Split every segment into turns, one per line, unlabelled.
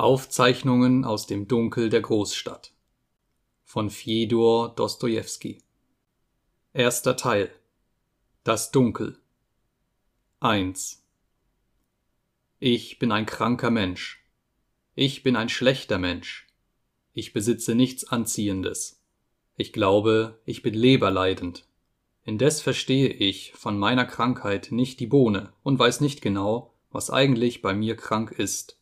Aufzeichnungen aus dem Dunkel der Großstadt von Fjodor Dostojewski Erster Teil Das Dunkel 1 Ich bin ein kranker Mensch. Ich bin ein schlechter Mensch. Ich besitze nichts Anziehendes. Ich glaube, ich bin leberleidend. Indes verstehe ich von meiner Krankheit nicht die Bohne und weiß nicht genau, was eigentlich bei mir krank ist.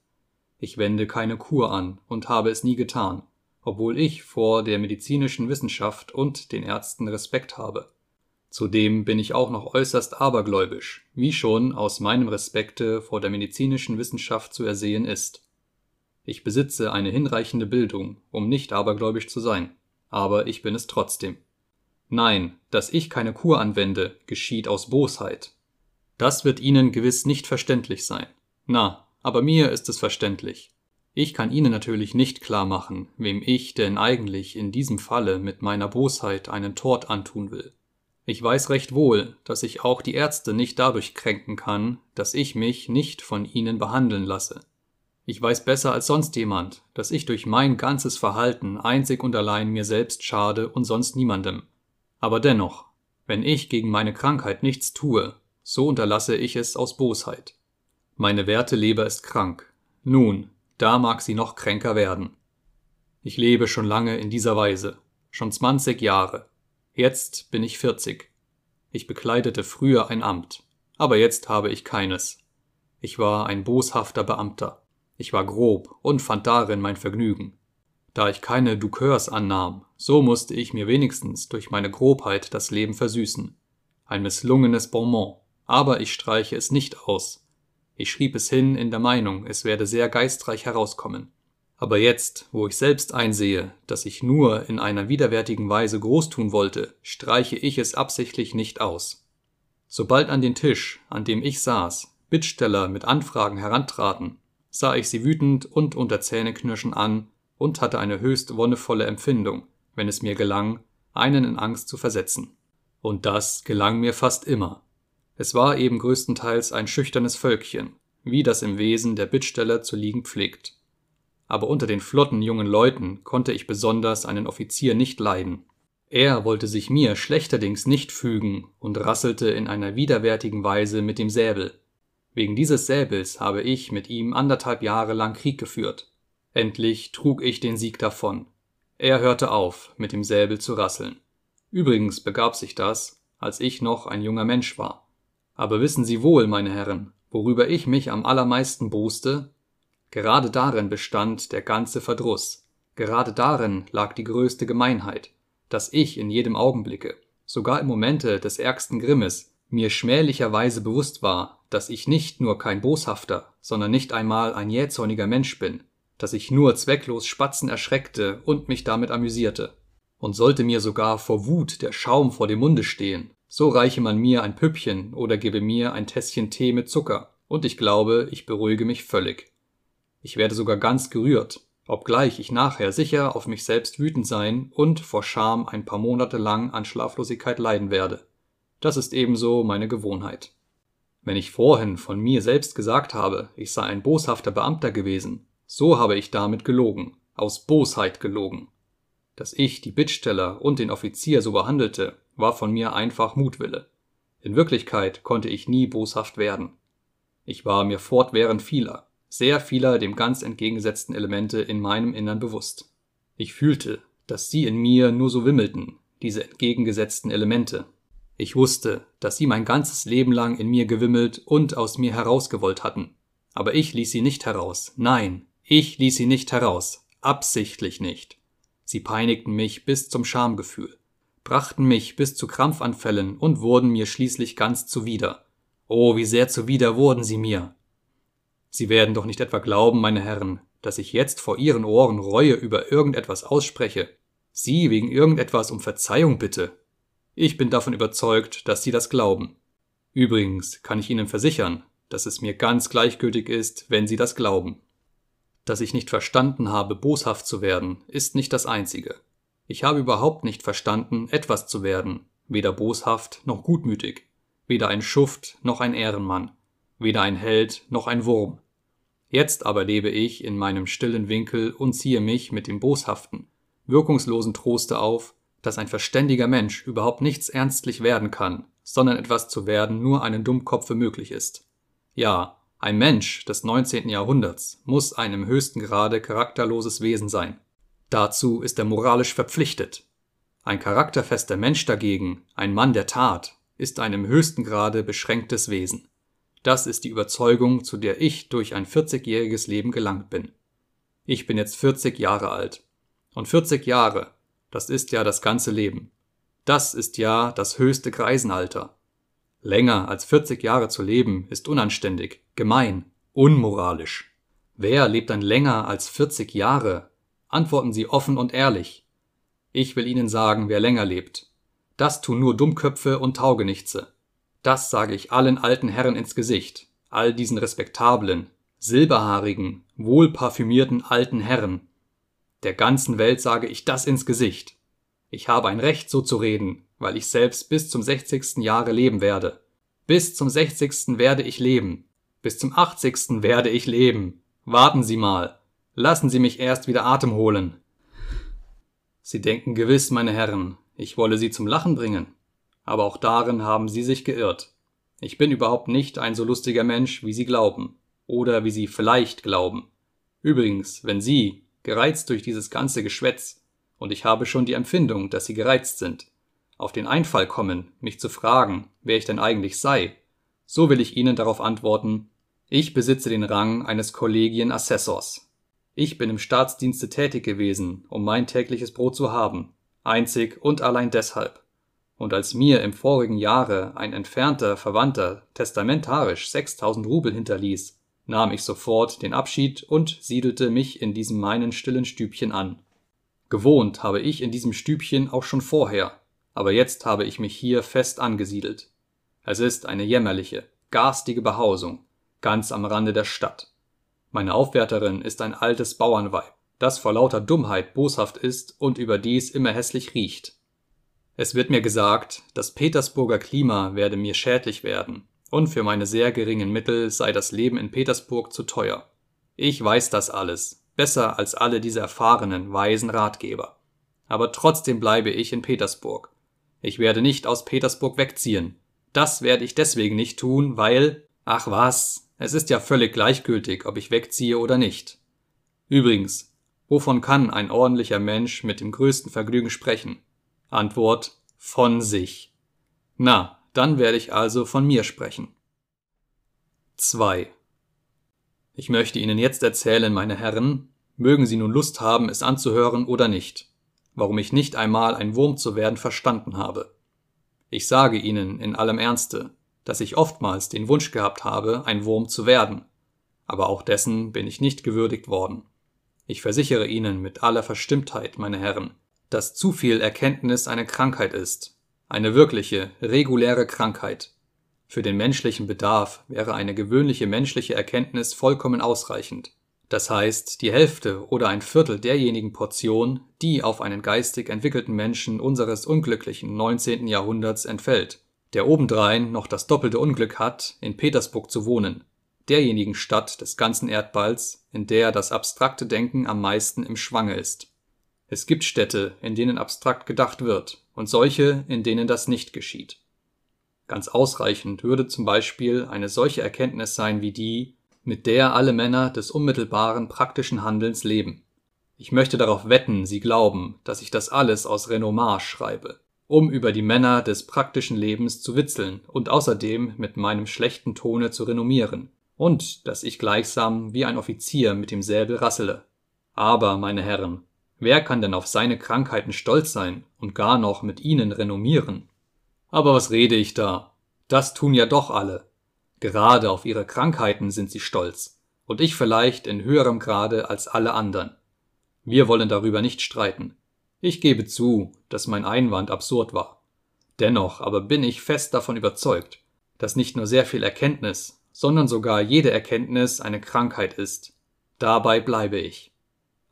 Ich wende keine Kur an und habe es nie getan, obwohl ich vor der medizinischen Wissenschaft und den Ärzten Respekt habe. Zudem bin ich auch noch äußerst abergläubisch, wie schon aus meinem Respekte vor der medizinischen Wissenschaft zu ersehen ist. Ich besitze eine hinreichende Bildung, um nicht abergläubisch zu sein, aber ich bin es trotzdem. Nein, dass ich keine Kur anwende, geschieht aus Bosheit. Das wird Ihnen gewiss nicht verständlich sein. Na, aber mir ist es verständlich. Ich kann Ihnen natürlich nicht klar machen, wem ich denn eigentlich in diesem Falle mit meiner Bosheit einen Tort antun will. Ich weiß recht wohl, dass ich auch die Ärzte nicht dadurch kränken kann, dass ich mich nicht von ihnen behandeln lasse. Ich weiß besser als sonst jemand, dass ich durch mein ganzes Verhalten einzig und allein mir selbst schade und sonst niemandem. Aber dennoch, wenn ich gegen meine Krankheit nichts tue, so unterlasse ich es aus Bosheit. Meine werte Leber ist krank. Nun, da mag sie noch kränker werden. Ich lebe schon lange in dieser Weise, schon zwanzig Jahre. Jetzt bin ich vierzig. Ich bekleidete früher ein Amt, aber jetzt habe ich keines. Ich war ein boshafter Beamter. Ich war grob und fand darin mein Vergnügen. Da ich keine Dukeurs annahm, so musste ich mir wenigstens durch meine Grobheit das Leben versüßen. Ein misslungenes Bonmot, aber ich streiche es nicht aus, ich schrieb es hin in der Meinung, es werde sehr geistreich herauskommen. Aber jetzt, wo ich selbst einsehe, dass ich nur in einer widerwärtigen Weise groß tun wollte, streiche ich es absichtlich nicht aus. Sobald an den Tisch, an dem ich saß, Bittsteller mit Anfragen herantraten, sah ich sie wütend und unter Zähneknirschen an und hatte eine höchst wonnevolle Empfindung, wenn es mir gelang, einen in Angst zu versetzen. Und das gelang mir fast immer. Es war eben größtenteils ein schüchternes Völkchen, wie das im Wesen der Bittsteller zu liegen pflegt. Aber unter den flotten jungen Leuten konnte ich besonders einen Offizier nicht leiden. Er wollte sich mir schlechterdings nicht fügen und rasselte in einer widerwärtigen Weise mit dem Säbel. Wegen dieses Säbels habe ich mit ihm anderthalb Jahre lang Krieg geführt. Endlich trug ich den Sieg davon. Er hörte auf, mit dem Säbel zu rasseln. Übrigens begab sich das, als ich noch ein junger Mensch war. Aber wissen Sie wohl, meine Herren, worüber ich mich am allermeisten boste? Gerade darin bestand der ganze Verdruss, gerade darin lag die größte Gemeinheit, dass ich in jedem Augenblicke, sogar im Momente des ärgsten Grimmes, mir schmählicherweise bewusst war, dass ich nicht nur kein boshafter, sondern nicht einmal ein jähzorniger Mensch bin, dass ich nur zwecklos Spatzen erschreckte und mich damit amüsierte. Und sollte mir sogar vor Wut der Schaum vor dem Munde stehen, so reiche man mir ein Püppchen oder gebe mir ein Tässchen Tee mit Zucker, und ich glaube, ich beruhige mich völlig. Ich werde sogar ganz gerührt, obgleich ich nachher sicher auf mich selbst wütend sein und vor Scham ein paar Monate lang an Schlaflosigkeit leiden werde. Das ist ebenso meine Gewohnheit. Wenn ich vorhin von mir selbst gesagt habe, ich sei ein boshafter Beamter gewesen, so habe ich damit gelogen, aus Bosheit gelogen. Dass ich die Bittsteller und den Offizier so behandelte, war von mir einfach Mutwille. In Wirklichkeit konnte ich nie boshaft werden. Ich war mir fortwährend vieler, sehr vieler dem ganz entgegengesetzten Elemente in meinem Innern bewusst. Ich fühlte, dass sie in mir nur so wimmelten, diese entgegengesetzten Elemente. Ich wusste, dass sie mein ganzes Leben lang in mir gewimmelt und aus mir herausgewollt hatten. Aber ich ließ sie nicht heraus. Nein, ich ließ sie nicht heraus. Absichtlich nicht. Sie peinigten mich bis zum Schamgefühl, brachten mich bis zu Krampfanfällen und wurden mir schließlich ganz zuwider. Oh, wie sehr zuwider wurden sie mir. Sie werden doch nicht etwa glauben, meine Herren, dass ich jetzt vor Ihren Ohren Reue über irgendetwas ausspreche, Sie wegen irgendetwas um Verzeihung bitte. Ich bin davon überzeugt, dass Sie das glauben. Übrigens kann ich Ihnen versichern, dass es mir ganz gleichgültig ist, wenn Sie das glauben. Dass ich nicht verstanden habe, boshaft zu werden, ist nicht das Einzige. Ich habe überhaupt nicht verstanden, etwas zu werden, weder boshaft noch gutmütig, weder ein Schuft noch ein Ehrenmann, weder ein Held noch ein Wurm. Jetzt aber lebe ich in meinem stillen Winkel und ziehe mich mit dem boshaften, wirkungslosen Troste auf, dass ein verständiger Mensch überhaupt nichts ernstlich werden kann, sondern etwas zu werden nur einem Dummkopfe möglich ist. Ja, ein Mensch des 19. Jahrhunderts muss ein im höchsten Grade charakterloses Wesen sein. Dazu ist er moralisch verpflichtet. Ein charakterfester Mensch dagegen, ein Mann der Tat, ist ein im höchsten Grade beschränktes Wesen. Das ist die Überzeugung, zu der ich durch ein 40-jähriges Leben gelangt bin. Ich bin jetzt 40 Jahre alt. Und 40 Jahre, das ist ja das ganze Leben. Das ist ja das höchste Greisenalter. Länger als 40 Jahre zu leben ist unanständig, gemein, unmoralisch. Wer lebt dann länger als 40 Jahre? Antworten Sie offen und ehrlich. Ich will Ihnen sagen, wer länger lebt. Das tun nur Dummköpfe und Taugenichtse. Das sage ich allen alten Herren ins Gesicht, all diesen respektablen, silberhaarigen, wohlparfümierten alten Herren. Der ganzen Welt sage ich das ins Gesicht. Ich habe ein Recht, so zu reden, weil ich selbst bis zum 60. Jahre leben werde. Bis zum 60. werde ich leben. Bis zum 80. werde ich leben. Warten Sie mal. Lassen Sie mich erst wieder Atem holen. Sie denken gewiss, meine Herren, ich wolle Sie zum Lachen bringen. Aber auch darin haben Sie sich geirrt. Ich bin überhaupt nicht ein so lustiger Mensch, wie Sie glauben. Oder wie Sie vielleicht glauben. Übrigens, wenn Sie, gereizt durch dieses ganze Geschwätz, und ich habe schon die Empfindung, dass Sie gereizt sind, auf den Einfall kommen, mich zu fragen, wer ich denn eigentlich sei, so will ich Ihnen darauf antworten, ich besitze den Rang eines Kollegienassessors. Ich bin im Staatsdienste tätig gewesen, um mein tägliches Brot zu haben, einzig und allein deshalb. Und als mir im vorigen Jahre ein entfernter Verwandter testamentarisch 6000 Rubel hinterließ, nahm ich sofort den Abschied und siedelte mich in diesem meinen stillen Stübchen an. Gewohnt habe ich in diesem Stübchen auch schon vorher, aber jetzt habe ich mich hier fest angesiedelt. Es ist eine jämmerliche, garstige Behausung, ganz am Rande der Stadt. Meine Aufwärterin ist ein altes Bauernweib, das vor lauter Dummheit boshaft ist und überdies immer hässlich riecht. Es wird mir gesagt, das Petersburger Klima werde mir schädlich werden, und für meine sehr geringen Mittel sei das Leben in Petersburg zu teuer. Ich weiß das alles, besser als alle diese erfahrenen, weisen Ratgeber. Aber trotzdem bleibe ich in Petersburg, ich werde nicht aus Petersburg wegziehen. Das werde ich deswegen nicht tun, weil, ach was, es ist ja völlig gleichgültig, ob ich wegziehe oder nicht. Übrigens, wovon kann ein ordentlicher Mensch mit dem größten Vergnügen sprechen? Antwort von sich. Na, dann werde ich also von mir sprechen. 2. Ich möchte Ihnen jetzt erzählen, meine Herren, mögen Sie nun Lust haben, es anzuhören oder nicht warum ich nicht einmal ein Wurm zu werden verstanden habe. Ich sage Ihnen in allem Ernste, dass ich oftmals den Wunsch gehabt habe, ein Wurm zu werden, aber auch dessen bin ich nicht gewürdigt worden. Ich versichere Ihnen mit aller Verstimmtheit, meine Herren, dass zu viel Erkenntnis eine Krankheit ist, eine wirkliche, reguläre Krankheit. Für den menschlichen Bedarf wäre eine gewöhnliche menschliche Erkenntnis vollkommen ausreichend. Das heißt, die Hälfte oder ein Viertel derjenigen Portion, die auf einen geistig entwickelten Menschen unseres unglücklichen 19. Jahrhunderts entfällt, der obendrein noch das doppelte Unglück hat, in Petersburg zu wohnen, derjenigen Stadt des ganzen Erdballs, in der das abstrakte Denken am meisten im Schwange ist. Es gibt Städte, in denen abstrakt gedacht wird, und solche, in denen das nicht geschieht. Ganz ausreichend würde zum Beispiel eine solche Erkenntnis sein wie die, mit der alle Männer des unmittelbaren praktischen Handelns leben. Ich möchte darauf wetten, Sie glauben, dass ich das alles aus Renommage schreibe, um über die Männer des praktischen Lebens zu witzeln und außerdem mit meinem schlechten Tone zu renommieren, und dass ich gleichsam wie ein Offizier mit dem Säbel rassele. Aber, meine Herren, wer kann denn auf seine Krankheiten stolz sein und gar noch mit ihnen renommieren? Aber was rede ich da? Das tun ja doch alle. Gerade auf ihre Krankheiten sind sie stolz, und ich vielleicht in höherem Grade als alle anderen. Wir wollen darüber nicht streiten. Ich gebe zu, dass mein Einwand absurd war. Dennoch aber bin ich fest davon überzeugt, dass nicht nur sehr viel Erkenntnis, sondern sogar jede Erkenntnis eine Krankheit ist. Dabei bleibe ich.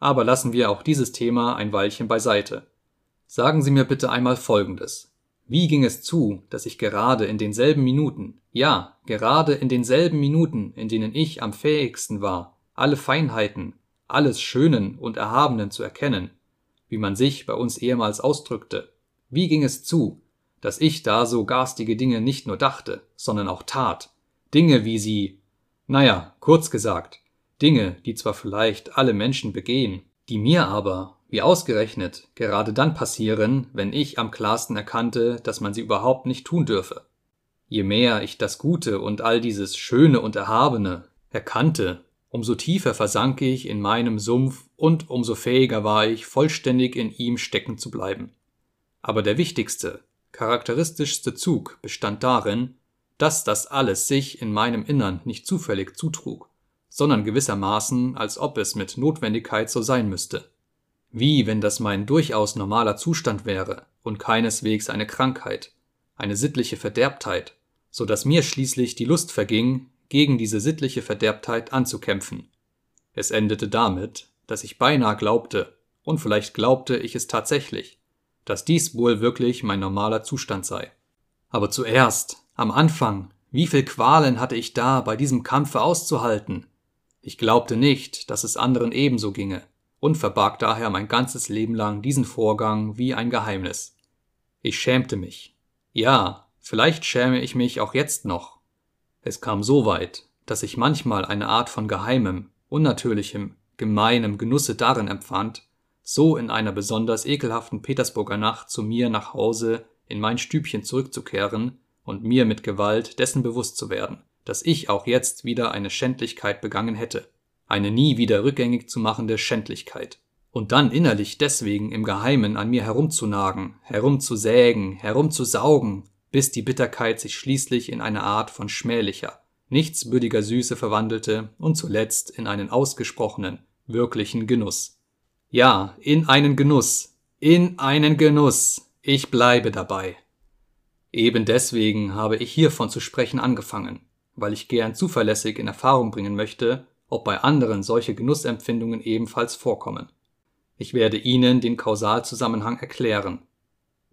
Aber lassen wir auch dieses Thema ein Weilchen beiseite. Sagen Sie mir bitte einmal Folgendes. Wie ging es zu, dass ich gerade in denselben Minuten, ja, gerade in denselben Minuten, in denen ich am fähigsten war, alle Feinheiten, alles Schönen und Erhabenen zu erkennen, wie man sich bei uns ehemals ausdrückte. Wie ging es zu, dass ich da so garstige Dinge nicht nur dachte, sondern auch tat? Dinge, wie sie, naja, kurz gesagt, Dinge, die zwar vielleicht alle Menschen begehen, die mir aber, wie ausgerechnet, gerade dann passieren, wenn ich am klarsten erkannte, dass man sie überhaupt nicht tun dürfe. Je mehr ich das Gute und all dieses Schöne und Erhabene erkannte, umso tiefer versank ich in meinem Sumpf und umso fähiger war ich, vollständig in ihm stecken zu bleiben. Aber der wichtigste, charakteristischste Zug bestand darin, dass das alles sich in meinem Innern nicht zufällig zutrug, sondern gewissermaßen, als ob es mit Notwendigkeit so sein müsste. Wie wenn das mein durchaus normaler Zustand wäre und keineswegs eine Krankheit, eine sittliche Verderbtheit, so dass mir schließlich die Lust verging, gegen diese sittliche Verderbtheit anzukämpfen. Es endete damit, dass ich beinahe glaubte, und vielleicht glaubte ich es tatsächlich, dass dies wohl wirklich mein normaler Zustand sei. Aber zuerst, am Anfang, wie viel Qualen hatte ich da bei diesem Kampfe auszuhalten? Ich glaubte nicht, dass es anderen ebenso ginge, und verbarg daher mein ganzes Leben lang diesen Vorgang wie ein Geheimnis. Ich schämte mich. Ja, vielleicht schäme ich mich auch jetzt noch. Es kam so weit, dass ich manchmal eine Art von geheimem, unnatürlichem, gemeinem Genusse darin empfand, so in einer besonders ekelhaften Petersburger Nacht zu mir nach Hause in mein Stübchen zurückzukehren und mir mit Gewalt dessen bewusst zu werden, dass ich auch jetzt wieder eine Schändlichkeit begangen hätte, eine nie wieder rückgängig zu machende Schändlichkeit, und dann innerlich deswegen im Geheimen an mir herumzunagen, herumzusägen, herumzusaugen, bis die Bitterkeit sich schließlich in eine Art von schmählicher, nichtswürdiger Süße verwandelte und zuletzt in einen ausgesprochenen, wirklichen Genuss. Ja, in einen Genuss, in einen Genuss, ich bleibe dabei. Eben deswegen habe ich hiervon zu sprechen angefangen, weil ich gern zuverlässig in Erfahrung bringen möchte, ob bei anderen solche Genussempfindungen ebenfalls vorkommen. Ich werde Ihnen den Kausalzusammenhang erklären.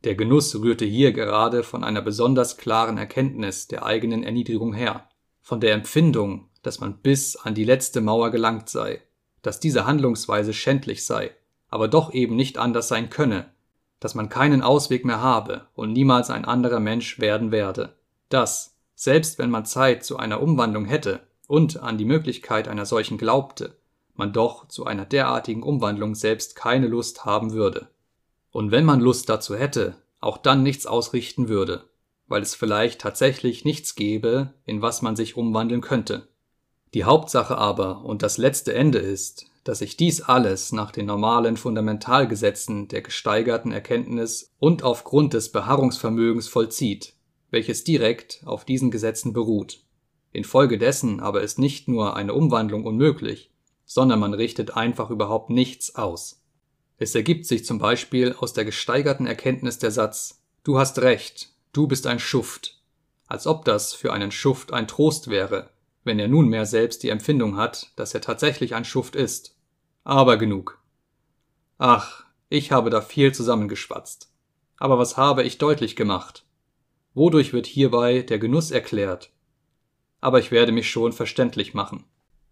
Der Genuss rührte hier gerade von einer besonders klaren Erkenntnis der eigenen Erniedrigung her, von der Empfindung, dass man bis an die letzte Mauer gelangt sei, dass diese Handlungsweise schändlich sei, aber doch eben nicht anders sein könne, dass man keinen Ausweg mehr habe und niemals ein anderer Mensch werden werde, dass, selbst wenn man Zeit zu einer Umwandlung hätte und an die Möglichkeit einer solchen glaubte, man doch zu einer derartigen Umwandlung selbst keine Lust haben würde. Und wenn man Lust dazu hätte, auch dann nichts ausrichten würde, weil es vielleicht tatsächlich nichts gäbe, in was man sich umwandeln könnte. Die Hauptsache aber und das letzte Ende ist, dass sich dies alles nach den normalen Fundamentalgesetzen der gesteigerten Erkenntnis und aufgrund des Beharrungsvermögens vollzieht, welches direkt auf diesen Gesetzen beruht. Infolgedessen aber ist nicht nur eine Umwandlung unmöglich, sondern man richtet einfach überhaupt nichts aus. Es ergibt sich zum Beispiel aus der gesteigerten Erkenntnis der Satz Du hast recht, du bist ein Schuft, als ob das für einen Schuft ein Trost wäre, wenn er nunmehr selbst die Empfindung hat, dass er tatsächlich ein Schuft ist. Aber genug. Ach, ich habe da viel zusammengeschwatzt. Aber was habe ich deutlich gemacht? Wodurch wird hierbei der Genuss erklärt? Aber ich werde mich schon verständlich machen.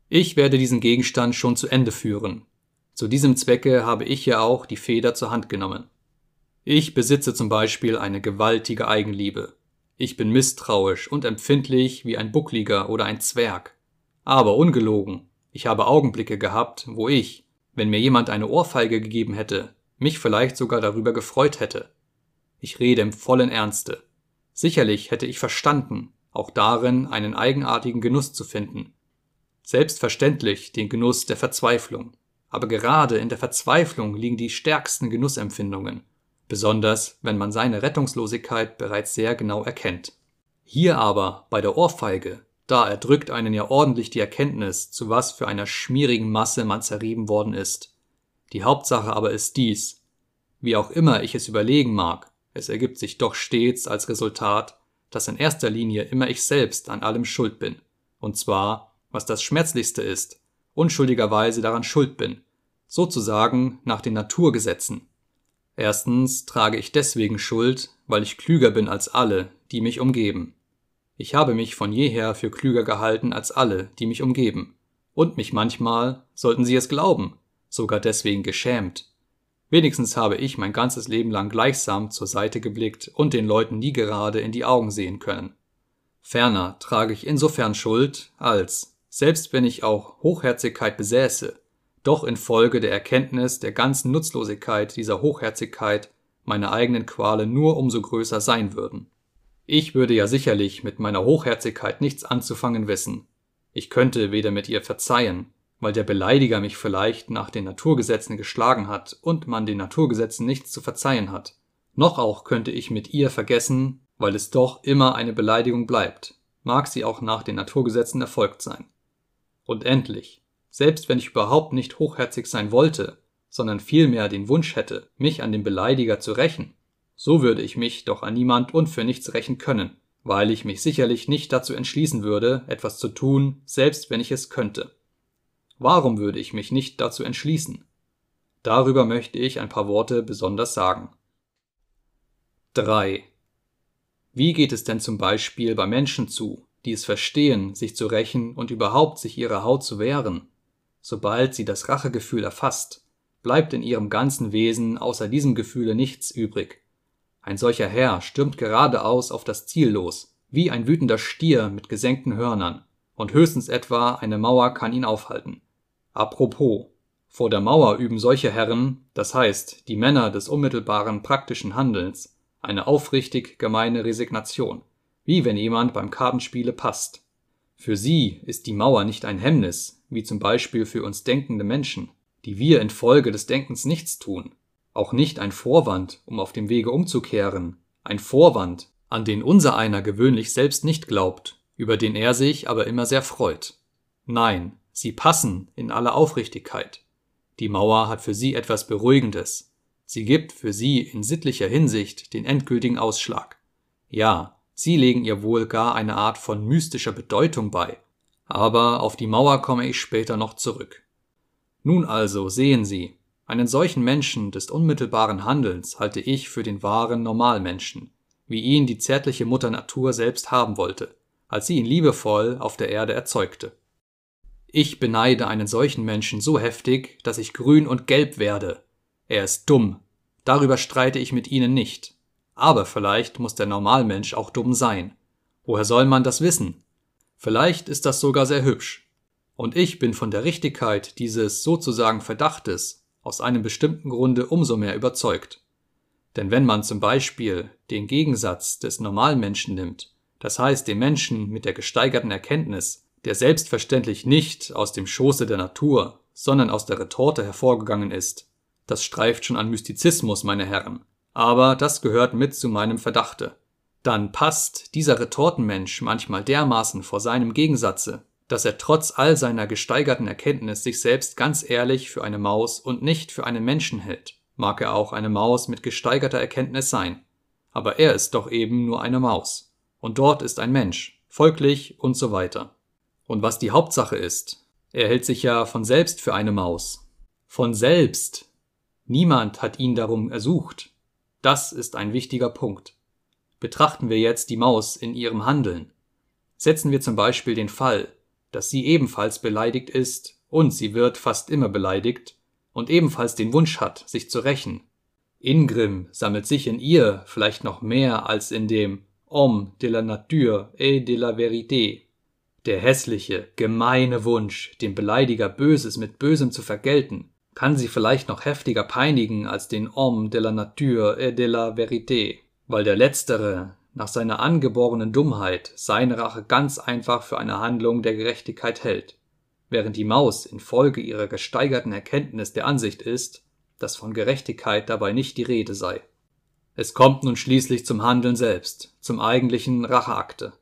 Ich werde diesen Gegenstand schon zu Ende führen. Zu diesem Zwecke habe ich ja auch die Feder zur Hand genommen. Ich besitze zum Beispiel eine gewaltige Eigenliebe, ich bin misstrauisch und empfindlich wie ein Buckliger oder ein Zwerg. Aber ungelogen, ich habe Augenblicke gehabt, wo ich, wenn mir jemand eine Ohrfeige gegeben hätte, mich vielleicht sogar darüber gefreut hätte. Ich rede im vollen Ernste. Sicherlich hätte ich verstanden, auch darin einen eigenartigen Genuss zu finden. Selbstverständlich den Genuss der Verzweiflung. Aber gerade in der Verzweiflung liegen die stärksten Genussempfindungen besonders wenn man seine Rettungslosigkeit bereits sehr genau erkennt. Hier aber bei der Ohrfeige, da erdrückt einen ja ordentlich die Erkenntnis, zu was für einer schmierigen Masse man zerrieben worden ist. Die Hauptsache aber ist dies. Wie auch immer ich es überlegen mag, es ergibt sich doch stets als Resultat, dass in erster Linie immer ich selbst an allem schuld bin. Und zwar, was das Schmerzlichste ist, unschuldigerweise daran schuld bin, sozusagen nach den Naturgesetzen, Erstens trage ich deswegen Schuld, weil ich klüger bin als alle, die mich umgeben. Ich habe mich von jeher für klüger gehalten als alle, die mich umgeben. und mich manchmal, sollten Sie es glauben, sogar deswegen geschämt. Wenigstens habe ich mein ganzes Leben lang gleichsam zur Seite geblickt und den Leuten nie gerade in die Augen sehen können. Ferner trage ich insofern Schuld, als, selbst wenn ich auch Hochherzigkeit besäße, doch infolge der Erkenntnis der ganzen Nutzlosigkeit dieser Hochherzigkeit meine eigenen Qualen nur umso größer sein würden. Ich würde ja sicherlich mit meiner Hochherzigkeit nichts anzufangen wissen. Ich könnte weder mit ihr verzeihen, weil der Beleidiger mich vielleicht nach den Naturgesetzen geschlagen hat und man den Naturgesetzen nichts zu verzeihen hat. Noch auch könnte ich mit ihr vergessen, weil es doch immer eine Beleidigung bleibt, mag sie auch nach den Naturgesetzen erfolgt sein. Und endlich, selbst wenn ich überhaupt nicht hochherzig sein wollte, sondern vielmehr den Wunsch hätte, mich an dem Beleidiger zu rächen, so würde ich mich doch an niemand und für nichts rächen können, weil ich mich sicherlich nicht dazu entschließen würde, etwas zu tun, selbst wenn ich es könnte. Warum würde ich mich nicht dazu entschließen? Darüber möchte ich ein paar Worte besonders sagen. 3. Wie geht es denn zum Beispiel bei Menschen zu, die es verstehen, sich zu rächen und überhaupt sich ihrer Haut zu wehren? Sobald sie das Rachegefühl erfasst, bleibt in ihrem ganzen Wesen außer diesem Gefühle nichts übrig. Ein solcher Herr stürmt geradeaus auf das Ziel los, wie ein wütender Stier mit gesenkten Hörnern, und höchstens etwa eine Mauer kann ihn aufhalten. Apropos, vor der Mauer üben solche Herren, das heißt die Männer des unmittelbaren praktischen Handelns, eine aufrichtig gemeine Resignation, wie wenn jemand beim Kartenspiele passt. Für sie ist die Mauer nicht ein Hemmnis, wie zum Beispiel für uns denkende Menschen, die wir infolge des Denkens nichts tun, auch nicht ein Vorwand, um auf dem Wege umzukehren, ein Vorwand, an den unser einer gewöhnlich selbst nicht glaubt, über den er sich aber immer sehr freut. Nein, Sie passen in aller Aufrichtigkeit. Die Mauer hat für sie etwas Beruhigendes. Sie gibt für sie in sittlicher Hinsicht den endgültigen Ausschlag. Ja, sie legen ihr wohl gar eine Art von mystischer Bedeutung bei. Aber auf die Mauer komme ich später noch zurück. Nun also sehen Sie, einen solchen Menschen des unmittelbaren Handelns halte ich für den wahren Normalmenschen, wie ihn die zärtliche Mutter Natur selbst haben wollte, als sie ihn liebevoll auf der Erde erzeugte. Ich beneide einen solchen Menschen so heftig, dass ich grün und gelb werde. Er ist dumm. Darüber streite ich mit Ihnen nicht. Aber vielleicht muss der Normalmensch auch dumm sein. Woher soll man das wissen? Vielleicht ist das sogar sehr hübsch. Und ich bin von der Richtigkeit dieses sozusagen Verdachtes aus einem bestimmten Grunde umso mehr überzeugt. Denn wenn man zum Beispiel den Gegensatz des Normalmenschen nimmt, das heißt den Menschen mit der gesteigerten Erkenntnis, der selbstverständlich nicht aus dem Schoße der Natur, sondern aus der Retorte hervorgegangen ist. Das streift schon an Mystizismus, meine Herren. Aber das gehört mit zu meinem Verdachte. Dann passt dieser Retortenmensch manchmal dermaßen vor seinem Gegensatze, dass er trotz all seiner gesteigerten Erkenntnis sich selbst ganz ehrlich für eine Maus und nicht für einen Menschen hält. Mag er auch eine Maus mit gesteigerter Erkenntnis sein. Aber er ist doch eben nur eine Maus. Und dort ist ein Mensch, folglich und so weiter. Und was die Hauptsache ist, er hält sich ja von selbst für eine Maus. Von selbst. Niemand hat ihn darum ersucht. Das ist ein wichtiger Punkt. Betrachten wir jetzt die Maus in ihrem Handeln. Setzen wir zum Beispiel den Fall, dass sie ebenfalls beleidigt ist und sie wird fast immer beleidigt und ebenfalls den Wunsch hat, sich zu rächen. Ingrim sammelt sich in ihr vielleicht noch mehr als in dem Homme de la nature et de la vérité der hässliche, gemeine Wunsch, dem Beleidiger Böses mit Bösem zu vergelten, kann sie vielleicht noch heftiger peinigen als den Homme de la nature et de la vérité, weil der letztere nach seiner angeborenen Dummheit seine Rache ganz einfach für eine Handlung der Gerechtigkeit hält, während die Maus infolge ihrer gesteigerten Erkenntnis der Ansicht ist, dass von Gerechtigkeit dabei nicht die Rede sei. Es kommt nun schließlich zum Handeln selbst, zum eigentlichen Racheakte.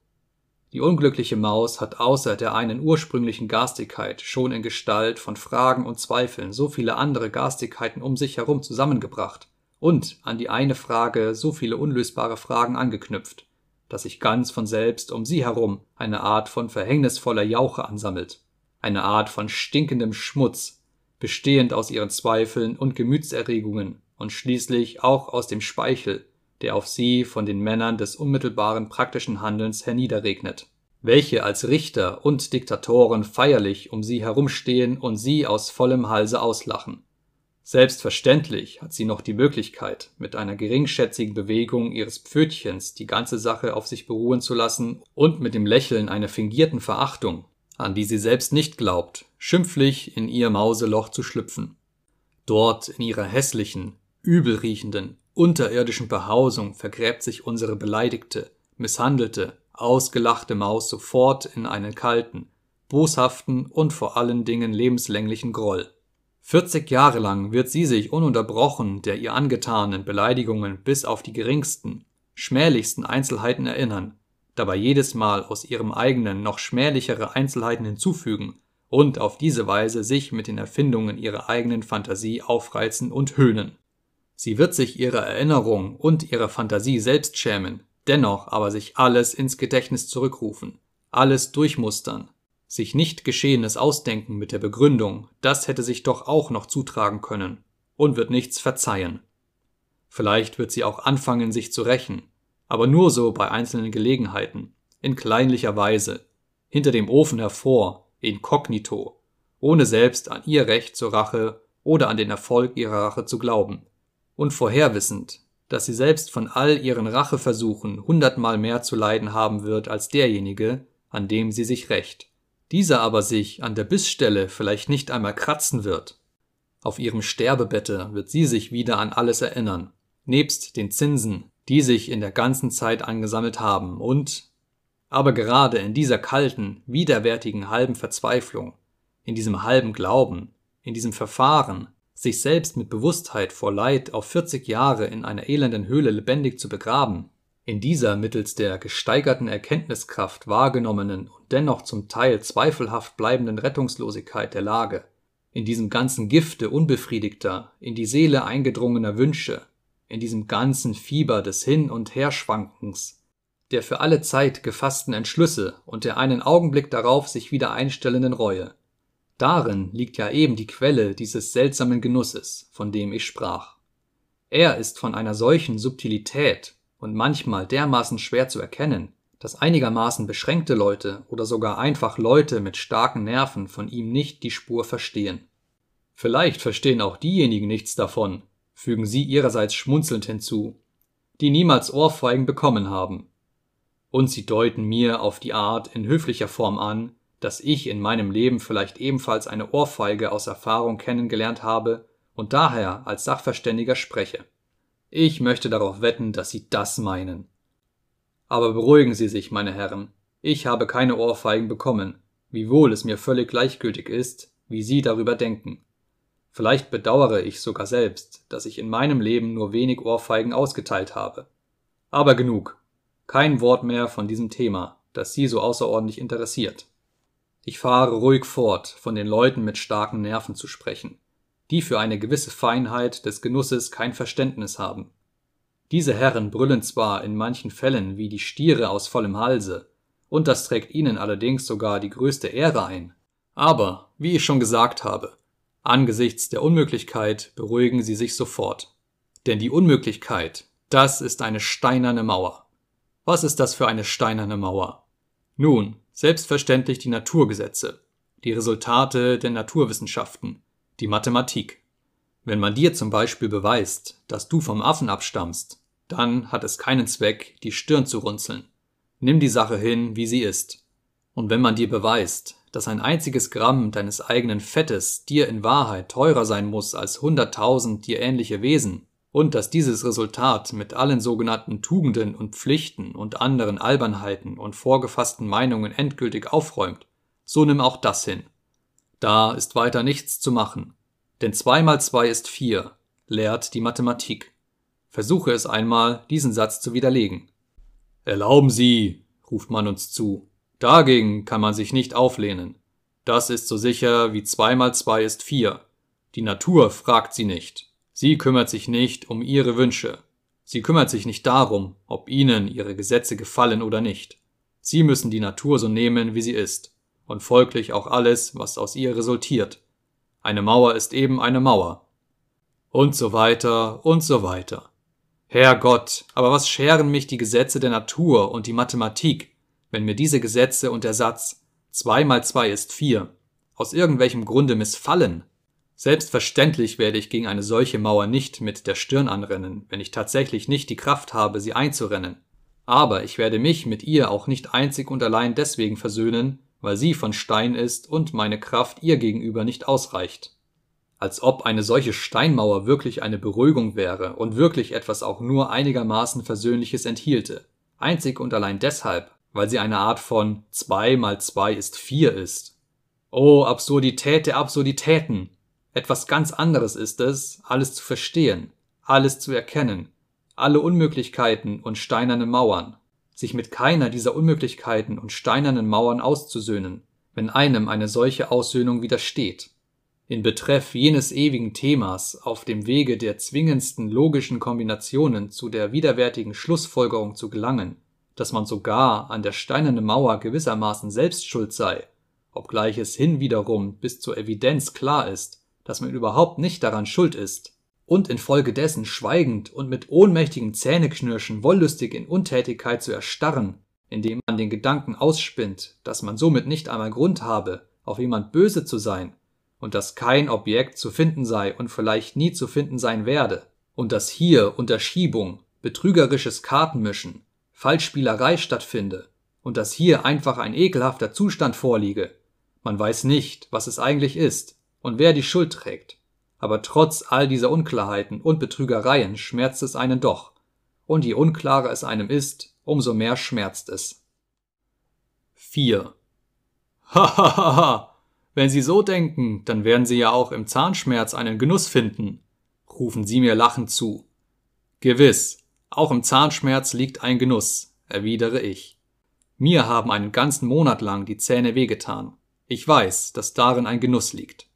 Die unglückliche Maus hat außer der einen ursprünglichen Garstigkeit schon in Gestalt von Fragen und Zweifeln so viele andere Garstigkeiten um sich herum zusammengebracht und an die eine Frage so viele unlösbare Fragen angeknüpft, dass sich ganz von selbst um sie herum eine Art von verhängnisvoller Jauche ansammelt, eine Art von stinkendem Schmutz, bestehend aus ihren Zweifeln und Gemütserregungen und schließlich auch aus dem Speichel, der auf sie von den Männern des unmittelbaren praktischen Handelns herniederregnet. welche als Richter und Diktatoren feierlich um sie herumstehen und sie aus vollem Halse auslachen. Selbstverständlich hat sie noch die Möglichkeit, mit einer geringschätzigen Bewegung ihres Pfötchens die ganze Sache auf sich beruhen zu lassen und mit dem Lächeln einer fingierten Verachtung, an die sie selbst nicht glaubt, schimpflich in ihr Mauseloch zu schlüpfen. Dort in ihrer hässlichen, übelriechenden, unterirdischen Behausung vergräbt sich unsere beleidigte, misshandelte, ausgelachte Maus sofort in einen kalten, boshaften und vor allen Dingen lebenslänglichen Groll. 40 Jahre lang wird sie sich ununterbrochen der ihr angetanen Beleidigungen bis auf die geringsten, schmählichsten Einzelheiten erinnern, dabei jedes Mal aus ihrem eigenen noch schmählichere Einzelheiten hinzufügen und auf diese Weise sich mit den Erfindungen ihrer eigenen Fantasie aufreizen und höhnen. Sie wird sich ihrer Erinnerung und ihrer Fantasie selbst schämen, dennoch aber sich alles ins Gedächtnis zurückrufen, alles durchmustern, sich nicht Geschehenes ausdenken mit der Begründung, das hätte sich doch auch noch zutragen können, und wird nichts verzeihen. Vielleicht wird sie auch anfangen, sich zu rächen, aber nur so bei einzelnen Gelegenheiten, in kleinlicher Weise, hinter dem Ofen hervor, inkognito, ohne selbst an ihr Recht zur Rache oder an den Erfolg ihrer Rache zu glauben, und vorherwissend, dass sie selbst von all ihren Racheversuchen hundertmal mehr zu leiden haben wird als derjenige, an dem sie sich rächt dieser aber sich an der Bissstelle vielleicht nicht einmal kratzen wird. Auf ihrem Sterbebette wird sie sich wieder an alles erinnern, nebst den Zinsen, die sich in der ganzen Zeit angesammelt haben und aber gerade in dieser kalten, widerwärtigen halben Verzweiflung, in diesem halben Glauben, in diesem Verfahren, sich selbst mit Bewusstheit vor Leid auf 40 Jahre in einer elenden Höhle lebendig zu begraben, in dieser mittels der gesteigerten Erkenntniskraft wahrgenommenen und dennoch zum Teil zweifelhaft bleibenden Rettungslosigkeit der Lage, in diesem ganzen Gifte unbefriedigter, in die Seele eingedrungener Wünsche, in diesem ganzen Fieber des Hin- und Herschwankens, der für alle Zeit gefassten Entschlüsse und der einen Augenblick darauf sich wieder einstellenden Reue. Darin liegt ja eben die Quelle dieses seltsamen Genusses, von dem ich sprach. Er ist von einer solchen Subtilität und manchmal dermaßen schwer zu erkennen, dass einigermaßen beschränkte Leute oder sogar einfach Leute mit starken Nerven von ihm nicht die Spur verstehen. Vielleicht verstehen auch diejenigen nichts davon, fügen sie ihrerseits schmunzelnd hinzu, die niemals Ohrfeigen bekommen haben. Und sie deuten mir auf die Art in höflicher Form an, dass ich in meinem Leben vielleicht ebenfalls eine Ohrfeige aus Erfahrung kennengelernt habe und daher als Sachverständiger spreche. Ich möchte darauf wetten, dass Sie das meinen. Aber beruhigen Sie sich, meine Herren, ich habe keine Ohrfeigen bekommen, wiewohl es mir völlig gleichgültig ist, wie Sie darüber denken. Vielleicht bedauere ich sogar selbst, dass ich in meinem Leben nur wenig Ohrfeigen ausgeteilt habe. Aber genug. Kein Wort mehr von diesem Thema, das Sie so außerordentlich interessiert. Ich fahre ruhig fort, von den Leuten mit starken Nerven zu sprechen die für eine gewisse Feinheit des Genusses kein Verständnis haben. Diese Herren brüllen zwar in manchen Fällen wie die Stiere aus vollem Halse, und das trägt ihnen allerdings sogar die größte Ehre ein. Aber, wie ich schon gesagt habe, angesichts der Unmöglichkeit beruhigen sie sich sofort. Denn die Unmöglichkeit, das ist eine steinerne Mauer. Was ist das für eine steinerne Mauer? Nun, selbstverständlich die Naturgesetze, die Resultate der Naturwissenschaften, die Mathematik. Wenn man dir zum Beispiel beweist, dass du vom Affen abstammst, dann hat es keinen Zweck, die Stirn zu runzeln. Nimm die Sache hin, wie sie ist. Und wenn man dir beweist, dass ein einziges Gramm deines eigenen Fettes dir in Wahrheit teurer sein muss als hunderttausend dir ähnliche Wesen, und dass dieses Resultat mit allen sogenannten Tugenden und Pflichten und anderen Albernheiten und vorgefassten Meinungen endgültig aufräumt, so nimm auch das hin. Da ist weiter nichts zu machen, denn zwei mal zwei ist vier, lehrt die Mathematik. Versuche es einmal, diesen Satz zu widerlegen. Erlauben Sie, ruft man uns zu. Dagegen kann man sich nicht auflehnen. Das ist so sicher wie zwei mal zwei ist vier. Die Natur fragt sie nicht. Sie kümmert sich nicht um ihre Wünsche. Sie kümmert sich nicht darum, ob ihnen ihre Gesetze gefallen oder nicht. Sie müssen die Natur so nehmen, wie sie ist und folglich auch alles, was aus ihr resultiert. Eine Mauer ist eben eine Mauer. Und so weiter und so weiter. Herrgott, aber was scheren mich die Gesetze der Natur und die Mathematik, wenn mir diese Gesetze und der Satz zwei mal zwei ist vier aus irgendwelchem Grunde missfallen, selbstverständlich werde ich gegen eine solche Mauer nicht mit der Stirn anrennen, wenn ich tatsächlich nicht die Kraft habe, sie einzurennen. Aber ich werde mich mit ihr auch nicht einzig und allein deswegen versöhnen, weil sie von Stein ist und meine Kraft ihr gegenüber nicht ausreicht. Als ob eine solche Steinmauer wirklich eine Beruhigung wäre und wirklich etwas auch nur einigermaßen Versöhnliches enthielte. Einzig und allein deshalb, weil sie eine Art von zwei mal zwei ist vier ist. Oh, Absurdität der Absurditäten! Etwas ganz anderes ist es, alles zu verstehen, alles zu erkennen, alle Unmöglichkeiten und steinernen Mauern, sich mit keiner dieser Unmöglichkeiten und steinernen Mauern auszusöhnen, wenn einem eine solche Aussöhnung widersteht. In Betreff jenes ewigen Themas auf dem Wege der zwingendsten logischen Kombinationen zu der widerwärtigen Schlussfolgerung zu gelangen, dass man sogar an der steinernen Mauer gewissermaßen selbst schuld sei, obgleich es hinwiederum bis zur Evidenz klar ist, dass man überhaupt nicht daran schuld ist, und infolgedessen schweigend und mit ohnmächtigem Zähneknirschen wollüstig in Untätigkeit zu erstarren, indem man den Gedanken ausspinnt, dass man somit nicht einmal Grund habe, auf jemand böse zu sein, und dass kein Objekt zu finden sei und vielleicht nie zu finden sein werde, und dass hier Unterschiebung, betrügerisches Kartenmischen, Falschspielerei stattfinde und dass hier einfach ein ekelhafter Zustand vorliege. Man weiß nicht, was es eigentlich ist und wer die Schuld trägt. Aber trotz all dieser Unklarheiten und Betrügereien schmerzt es einen doch. Und je unklarer es einem ist, umso mehr schmerzt es. 4. Hahaha, wenn Sie so denken, dann werden Sie ja auch im Zahnschmerz einen Genuss finden, rufen Sie mir lachend zu. Gewiss, auch im Zahnschmerz liegt ein Genuss, erwidere ich. Mir haben einen ganzen Monat lang die Zähne wehgetan. Ich weiß, dass darin ein Genuss liegt.